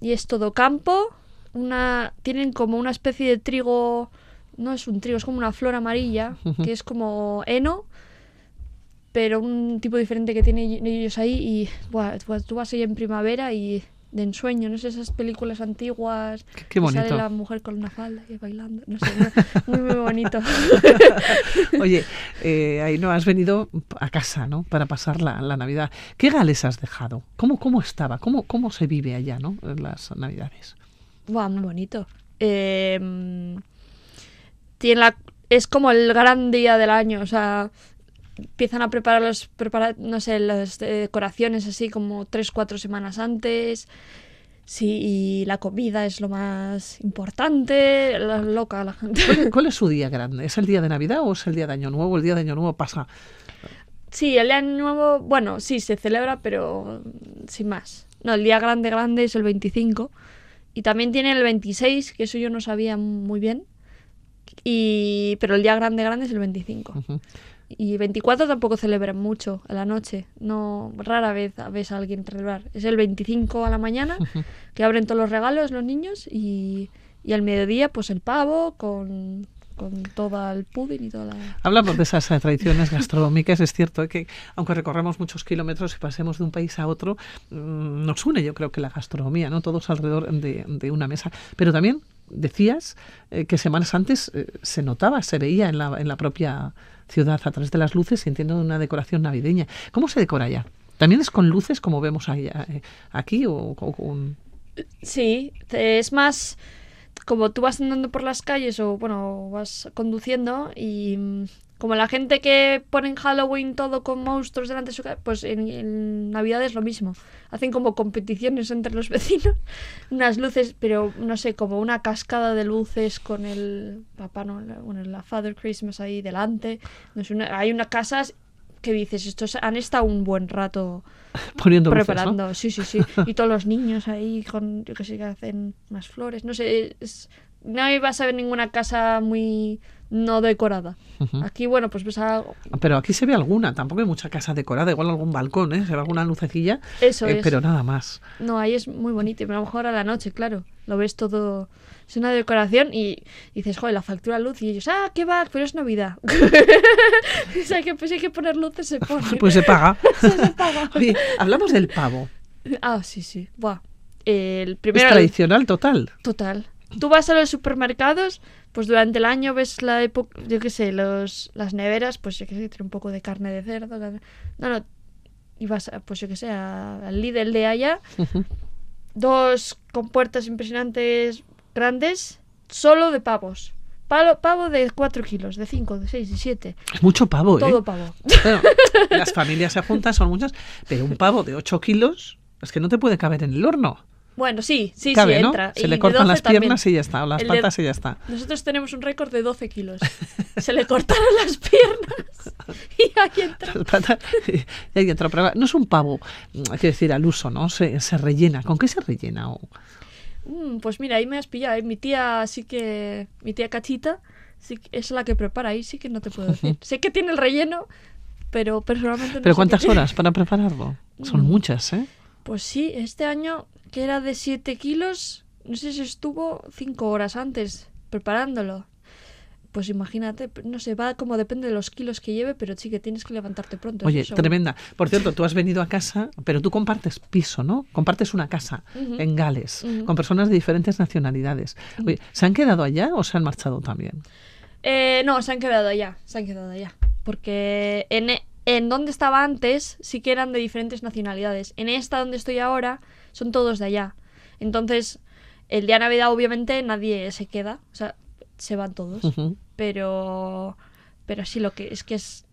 Speaker 4: y es todo campo. Una, tienen como una especie de trigo, no es un trigo, es como una flor amarilla, que es como heno, pero un tipo diferente que tienen ellos ahí. Y pues tú vas ahí en primavera y de ensueño, no sé, esas películas antiguas.
Speaker 1: Qué, bonito.
Speaker 4: Sale la mujer con una falda y bailando, no sé, muy, muy bonito. [laughs]
Speaker 1: Oye, eh, ahí no has venido a casa, ¿no? Para pasar la, la, Navidad. ¿Qué Gales has dejado? ¿Cómo, cómo estaba? ¿Cómo, ¿Cómo se vive allá, ¿no? En las Navidades.
Speaker 4: Buah, muy bonito. Eh, tiene la, es como el gran día del año, o sea, empiezan a preparar los no sé las decoraciones así como tres cuatro semanas antes. Sí y la comida es lo más importante la loca la gente. [laughs]
Speaker 1: ¿Cuál, es su día grande es el día de navidad o es el día de año nuevo el día de año nuevo pasa.
Speaker 4: Sí el día de año nuevo bueno sí se celebra pero sin más. No el día grande grande es el 25 y también tiene el 26 que eso yo no sabía muy bien y pero el día grande grande es el 25 y 24 tampoco celebran mucho a la noche. No, rara vez ves a alguien celebrar. Es el 25 a la mañana, [laughs] que abren todos los regalos los niños y, y al mediodía pues el pavo con, con todo el pudding y toda la...
Speaker 1: Hablamos de esas tradiciones gastronómicas, es cierto que aunque recorremos muchos kilómetros y pasemos de un país a otro, mm, nos une yo creo que la gastronomía, ¿no? Todos alrededor de, de una mesa. Pero también decías eh, que semanas antes eh, se notaba, se veía en la, en la propia ciudad a través de las luces, sintiendo una decoración navideña. ¿Cómo se decora allá? ¿También es con luces como vemos ahí, eh, aquí o, con...?
Speaker 4: Sí, es más... como tú vas andando por las calles o, bueno, vas conduciendo y mm, como la gente que pone en Halloween todo con monstruos delante de su casa, pues en, Navidad es lo mismo. Hacen como competiciones entre los [laughs] vecinos, unas luces, pero no sé, como una cascada de luces con el Papá no bueno, la Father Christmas ahí delante. No sé, hay unas casas que dices, estos han estado un buen rato [laughs]
Speaker 1: Poniendo
Speaker 4: preparando, sí, sí, sí. Y todos los niños ahí con, yo que sé, que hacen unas flores, no sé, es, no vas a ver ninguna casa muy no decorada. Aquí, bueno, pues ves algo.
Speaker 1: Pero aquí se ve alguna, tampoco hay mucha casa decorada, igual algún balcón, ¿eh? Se ve alguna lucecilla.
Speaker 4: Eso
Speaker 1: eh, Pero nada más.
Speaker 4: No, ahí es muy bonito, pero a lo mejor a la noche, claro, lo ves todo. Es una decoración y, dices, joder, la factura luz y ellos, ah, qué va, pero es Navidad. [laughs] o sea, que pues hay que poner luces, se pone. [laughs]
Speaker 1: pues se paga. [laughs] se paga. Oye, hablamos del pavo.
Speaker 4: Ah, sí, sí. Buah. El primero,
Speaker 1: es tradicional total.
Speaker 4: Total. Tú vas a los supermercados, pues durante el año ves la época, yo qué sé, los, las neveras, pues yo qué sé, tiene un poco de carne de cerdo. No, no, y vas, a, pues yo qué sé, al Lidl de allá, dos compuertas impresionantes grandes, solo de pavos. Palo, pavo de 4 kilos, de 5, de 6, de 7.
Speaker 1: Es mucho pavo,
Speaker 4: ¿eh? Todo pavo. [laughs]
Speaker 1: las familias se juntan, son muchas, pero un pavo de 8 kilos es que no te puede caber en el horno.
Speaker 4: Bueno, sí, sí, sí, entra.
Speaker 1: Se le cortan las piernas y ya está, o las patas y ya está.
Speaker 4: Nosotros tenemos un récord de 12 kilos. Se le cortaron las piernas y ahí entra.
Speaker 1: y ahí entra. Pero no es un pavo, hay que decir, al uso, ¿no? Se, se rellena. ¿Con qué se rellena?
Speaker 4: Mm, pues mira, ahí me has pillado. ¿eh? Mi tía sí que... Mi tía Cachita sí es la que prepara. Ahí sí que no te puedo decir. [laughs] sé que tiene el relleno, pero personalmente no
Speaker 1: ¿Pero cuántas horas para prepararlo? Son mm. muchas, ¿eh?
Speaker 4: Pues sí, este año que era de 7 kilos, no sé si estuvo 5 horas antes preparándolo. Pues imagínate, no sé, va como depende de los kilos que lleve, pero sí que tienes que levantarte pronto.
Speaker 1: Oye, tremenda. Por cierto, tú has venido a casa, pero tú compartes piso, ¿no? Compartes una casa en Gales, con personas de diferentes nacionalidades. Oye, ¿se han quedado allá o se han marchado también?
Speaker 4: Eh, no, se han quedado allá, se han quedado allá. Porque en, en donde estaba antes sí que eran de diferentes nacionalidades. En esta donde estoy ahora son todos de allá. Entonces, el día de Navidad obviamente nadie se queda, o sea, se van todos. Pero pero sí lo que es que es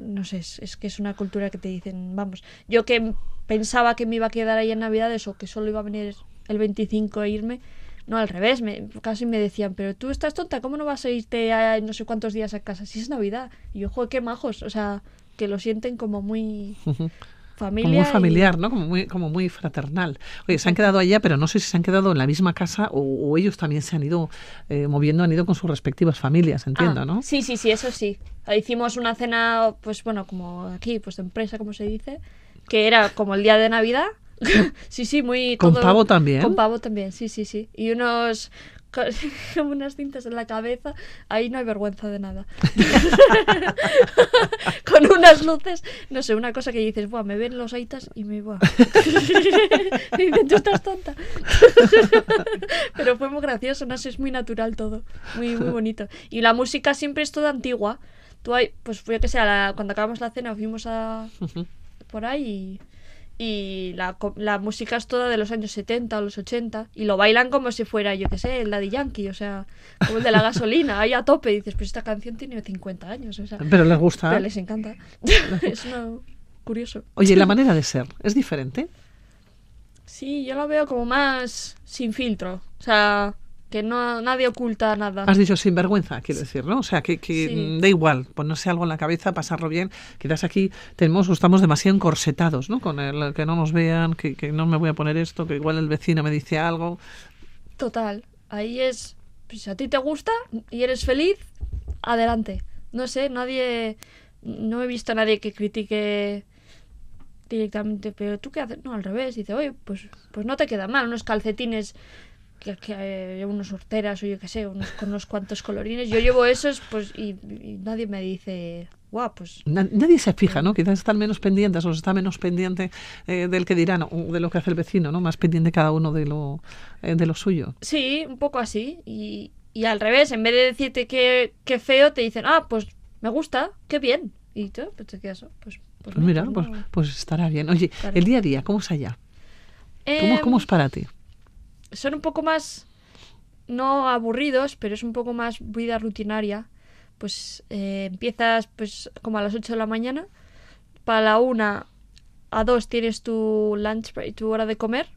Speaker 4: no sé, es, que es una cultura que te dicen, vamos, yo que pensaba que me iba a quedar ahí en Navidades o que solo iba a venir el 25 e irme, no, al revés, me, casi me decían, pero tú estás tonta, ¿cómo no vas a irte a no sé cuántos días a casa si es Navidad? Y yo, joder, qué majos, o sea, que lo sienten como muy... Familia
Speaker 1: como muy familiar, ¿no? Como muy, como muy fraternal. Oye, se han quedado allá, pero no sé si se han quedado en la misma casa o, ellos también se han ido eh, moviendo, han ido con sus respectivas familias, entiendo,
Speaker 4: ah,
Speaker 1: ¿no?
Speaker 4: Sí, sí, sí, eso sí. Hicimos una cena, pues bueno, como aquí, pues de empresa, como se dice, que era como el día de Navidad. [laughs] sí, sí, muy...
Speaker 1: ¿Con pavo también?
Speaker 4: Con pavo también, sí, sí, sí. Y unos con [laughs] unas cintas en la cabeza, ahí no hay vergüenza de nada. [laughs] con unas luces, no sé, una cosa que dices, Buah, me ven los aitas y me va. [laughs] dicen, tú estás tonta. Pero fue muy gracioso, no sé, es muy natural todo, muy, muy bonito. Y la música siempre es toda antigua. Tú hay, pues fue que sea, cuando acabamos la cena fuimos a por ahí y y la, la, música es toda de los años 70 o los 80 y lo bailan como si fuera, yo qué sé, el Daddy Yankee, o sea, como el de la gasolina, ahí a tope. Y dices, pues esta canción tiene 50 años. O sea,
Speaker 1: pero les gusta.
Speaker 4: Pero les encanta. [laughs] es curioso.
Speaker 1: Oye, la manera de ser es diferente?
Speaker 4: Sí, yo la veo como más sin filtro. O sea, que no nadie oculta nada.
Speaker 1: Has dicho sin vergüenza, quiero decir, ¿no? O sea, que, que da igual, ponerse algo en la cabeza, pasarlo bien. Quizás aquí tenemos, estamos demasiado encorsetados, ¿no? Con el que no nos vean, que, que no me voy a poner esto, que igual el vecino me dice algo.
Speaker 4: Total, ahí es, pues, si a ti te gusta y eres feliz, adelante. No sé, nadie, no he visto a nadie que critique directamente, pero tú qué haces, no, al revés, dice, oye, pues, pues no te queda mal, unos calcetines que, que eh, unos horteras o yo qué sé, unos, con unos cuantos colorines. Yo llevo esos pues y, nadie me dice, guau, pues...
Speaker 1: nadie se fija, ¿no? Quizás están menos pendientes o está menos pendiente eh, del que dirán o de lo que hace el vecino, ¿no? Más pendiente cada uno de lo, eh, de lo suyo.
Speaker 4: Sí, un poco así. Y, y al revés, en vez de decirte que, que, feo, te dicen, ah, pues me gusta, qué bien. Y tú, pues te quedas, pues...
Speaker 1: Pues, pues mira, pues, pues, estará bien. Oye, el día a día, ¿cómo es allá? ¿Cómo, ¿Cómo es em, para ti?
Speaker 4: Son un poco más no aburridos, pero es un poco más vida rutinaria. Pues eh, empiezas pues como a las 8 de la mañana, para la 1 a 2 tienes tu lunch break, tu hora de comer,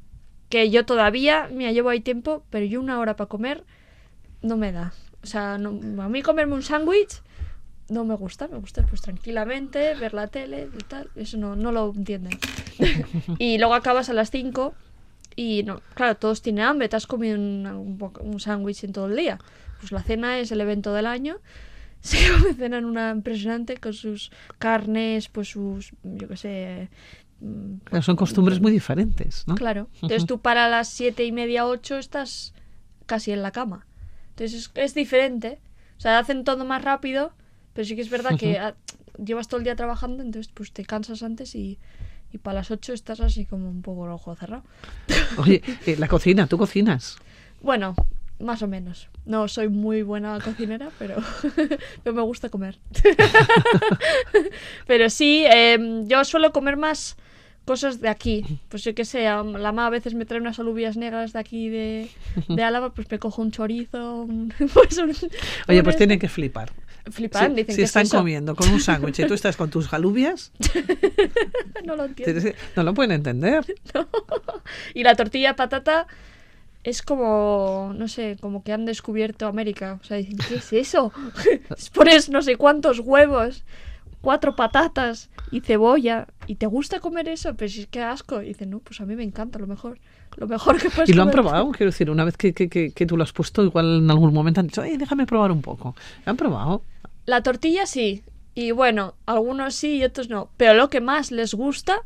Speaker 4: que yo todavía, me llevo ahí tiempo, pero yo una hora para comer no me da. O sea, a mí comerme un sándwich no me gusta, me gusta pues tranquilamente ver la tele y tal, eso no, no lo entienden. [laughs] y luego acabas a las 5 y no, claro, todos tienen hambre, te has comido un, un, sándwich en todo el día. Pues la cena es el evento del año. [laughs] Se cenan una impresionante con sus carnes, pues sus, yo qué sé...
Speaker 1: Mm, son costumbres muy diferentes, ¿no?
Speaker 4: Claro. Entonces tú para las siete y media, ocho estás casi en la cama. Entonces es, es diferente. O sea, hacen todo más rápido, pero sí que es verdad que llevas todo el día trabajando, entonces pues te cansas antes y, y para las 8 estás así como un poco el ojo cerrado. [laughs]
Speaker 1: Oye, eh, la cocina, ¿tú cocinas?
Speaker 4: Bueno, más o menos. No soy muy buena cocinera, pero, [laughs] me gusta comer. [laughs] pero sí, em, yo suelo comer más cosas de aquí. Pues yo que sé, la mamá a veces me trae unas alubias negras de aquí de, de Álava, pues me cojo un chorizo. pues
Speaker 1: Oye, pues tienen que flipar.
Speaker 4: Flipan, dicen
Speaker 1: si están comiendo con un sándwich y tú estás con tus alubias. [laughs]
Speaker 4: no lo entiendo.
Speaker 1: No lo pueden entender. [laughs]
Speaker 4: Y la tortilla patata es como, no sé, como que han descubierto América. O sea, dicen, ¿qué es eso? [laughs] Pones no sé cuántos huevos, cuatro patatas y cebolla. ¿Y te gusta comer eso? Pero si es que asco. Y dicen, no, pues a mí me encanta, lo mejor. Lo mejor que puedes
Speaker 1: Y lo han probado, quiero decir, una vez que, que, que, que, tú lo has puesto, igual en algún momento han dicho, Ay, déjame probar un poco. ¿Lo han probado?
Speaker 4: La tortilla sí. Y bueno, algunos sí y otros no. Pero lo que más les gusta,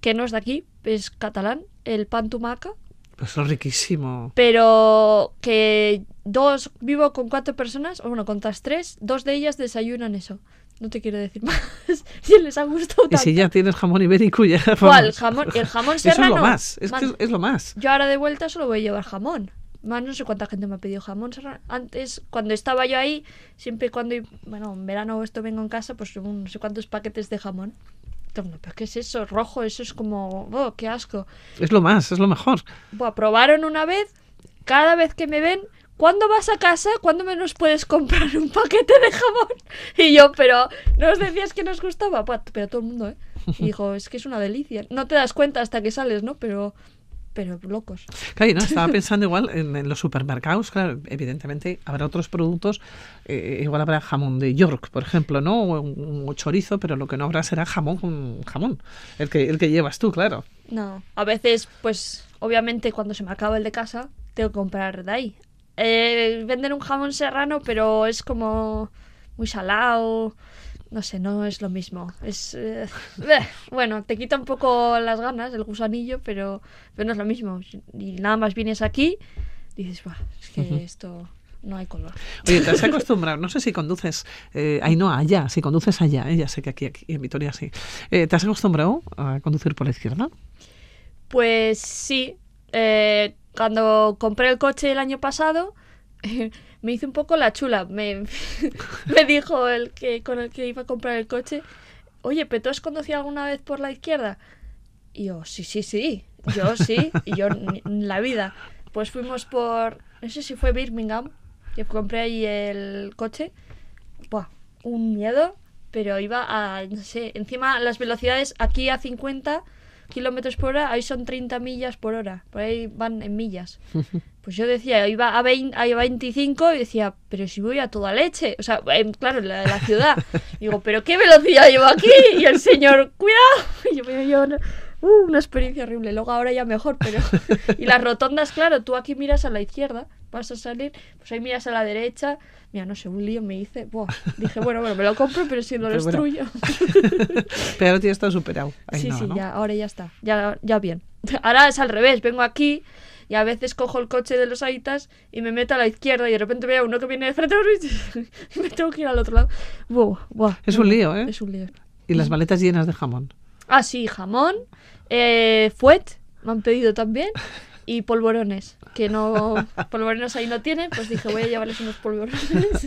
Speaker 4: que no es de aquí, es catalán, el pan tumaca.
Speaker 1: Pues es riquísimo.
Speaker 4: Pero que dos, vivo con cuatro personas, o bueno, con tres, dos de ellas desayunan eso. No te quiero decir [laughs] más. si les ha gustado tanto.
Speaker 1: Y si ya tienes jamón ibérico, ya.
Speaker 4: ¿Cuál? Jamón, el jamón serrano. [laughs]
Speaker 1: Eso es lo más. Es, que es lo más.
Speaker 4: Yo ahora de vuelta solo voy a llevar jamón más no sé cuánta gente me ha pedido jamón Antes, cuando estaba yo ahí, siempre cuando, bueno, en verano esto vengo en casa, pues no sé cuántos paquetes de jamón. ¿Pero qué es eso? Rojo, eso es como, oh, qué asco.
Speaker 1: Es lo más, es lo mejor.
Speaker 4: Buah, probaron una vez, cada vez que me ven, ¿cuándo vas a casa? ¿Cuándo menos puedes comprar un paquete de jamón? [laughs] Y yo, pero, ¿no os decías que nos gustaba? pero todo el mundo, ¿eh? Y dijo, es que es una delicia. No te das cuenta hasta que sales, ¿no? Pero pero locos.
Speaker 1: Claro, no, estaba pensando igual en, los supermercados, claro, evidentemente habrá otros productos, eh, igual habrá jamón de York, por ejemplo, ¿no? O, un, chorizo, pero lo que no habrá será jamón con jamón, el que, el que llevas tú, claro.
Speaker 4: No, a veces, pues, obviamente cuando se me acaba el de casa, tengo que comprar de ahí. Eh, venden un jamón serrano, pero es como muy salado no sé, no es lo mismo. Es eh, [laughs] bueno, te quita un poco las ganas, el gusanillo, pero, pero no es lo mismo. Y nada más vienes aquí, dices, es que esto no hay color.
Speaker 1: Oye, te has [laughs] acostumbrado, no sé si conduces, eh, ahí no, allá, si conduces allá, eh, ya sé que aquí, aquí en Vitoria sí. Eh, ¿Te has acostumbrado a conducir por la izquierda?
Speaker 4: Pues sí. cuando compré el coche el año pasado, [laughs] me hice un poco la chula. [laughs] Me, dijo el que con el que iba a comprar el coche, oye, ¿pero tú has conducido alguna vez por la izquierda? Y yo, sí, sí, sí, yo sí, y yo en la vida. Pues fuimos por, no sé si fue Birmingham, yo compré ahí el coche. Buah, un miedo, pero iba a, no sé, encima las velocidades aquí a 50 kilómetros por hora, ahí son 30 millas por hora, por ahí van en millas. [laughs] Pues yo decía, iba a, 20, a 25 y decía, pero si voy a toda leche. O sea, claro, en la, la ciudad. [laughs] Digo, pero ¿qué velocidad llevo aquí? Y el señor, cuidado. [laughs] Y yo, yo, uh, una experiencia horrible. Luego ahora ya mejor, pero... [laughs] Y las rotondas, claro, tú aquí miras a la izquierda, vas a salir, pues ahí miras a la derecha. Mira, no sé, un lío me hice. Buah. Dije, bueno, bueno, me lo compro, pero si lo destruyo. [laughs]
Speaker 1: pero ahora tienes todo superado.
Speaker 4: sí, sí, ya, ahora ya está. Ya, ya bien. [laughs] Ahora es al revés, vengo aquí y a veces cojo el coche de los Aitas y me meto a la izquierda y de repente veo uno que viene de frente y me tengo que ir al otro lado.
Speaker 1: es un lío, ¿eh?
Speaker 4: Es un lío.
Speaker 1: Y las maletas llenas de jamón.
Speaker 4: Ah, sí, jamón, eh, fuet, me han pedido también, [laughs] y polvorones. que no polvorones ahí no tienen, pues dije voy a llevarles unos polvorones.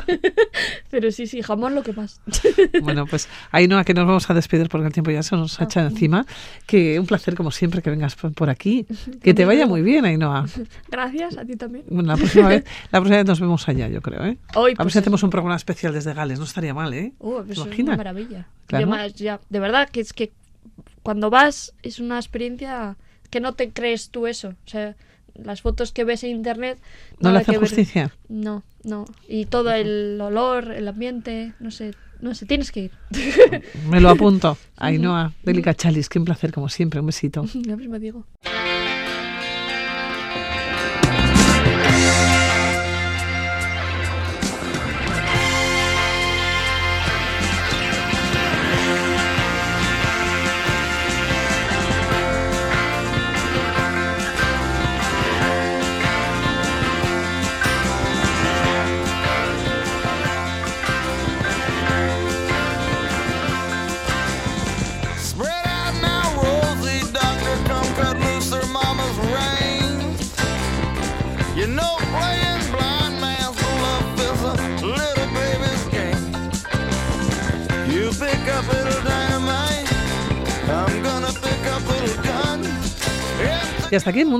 Speaker 4: [laughs] Pero sí, sí, jamón lo que más. [laughs]
Speaker 5: bueno, pues ahí no, a que nos vamos a despedir porque el tiempo ya se nos ha echado ah. encima. Que un placer como siempre que vengas por aquí. Que te vaya muy bien, Ainhoa.
Speaker 4: Gracias, a ti también.
Speaker 5: Bueno, la próxima vez, la próxima vez nos vemos allá, yo creo, ¿eh? Hoy, a ver pues si hacemos un programa especial desde Gales, no estaría mal, ¿eh?
Speaker 4: Uh, pues es una maravilla. ya, de verdad que es que cuando vas es una experiencia que no te crees tú eso. O sea, las fotos que ves en internet.
Speaker 5: No le hace justicia.
Speaker 4: No, no. Y todo el olor, el ambiente, no sé. No sé, tienes que ir.
Speaker 5: Me lo apunto. [laughs] Ainhoa, Delica Chalis, qué un placer como siempre. Un besito. [laughs]
Speaker 4: Digo.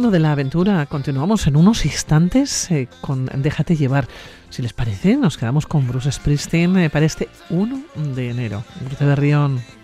Speaker 5: De la aventura. Continuamos en unos instantes eh, con Déjate llevar. Si les parece, nos quedamos con Bruce Springsteen eh, para este 1 de enero. Bruce Berrión.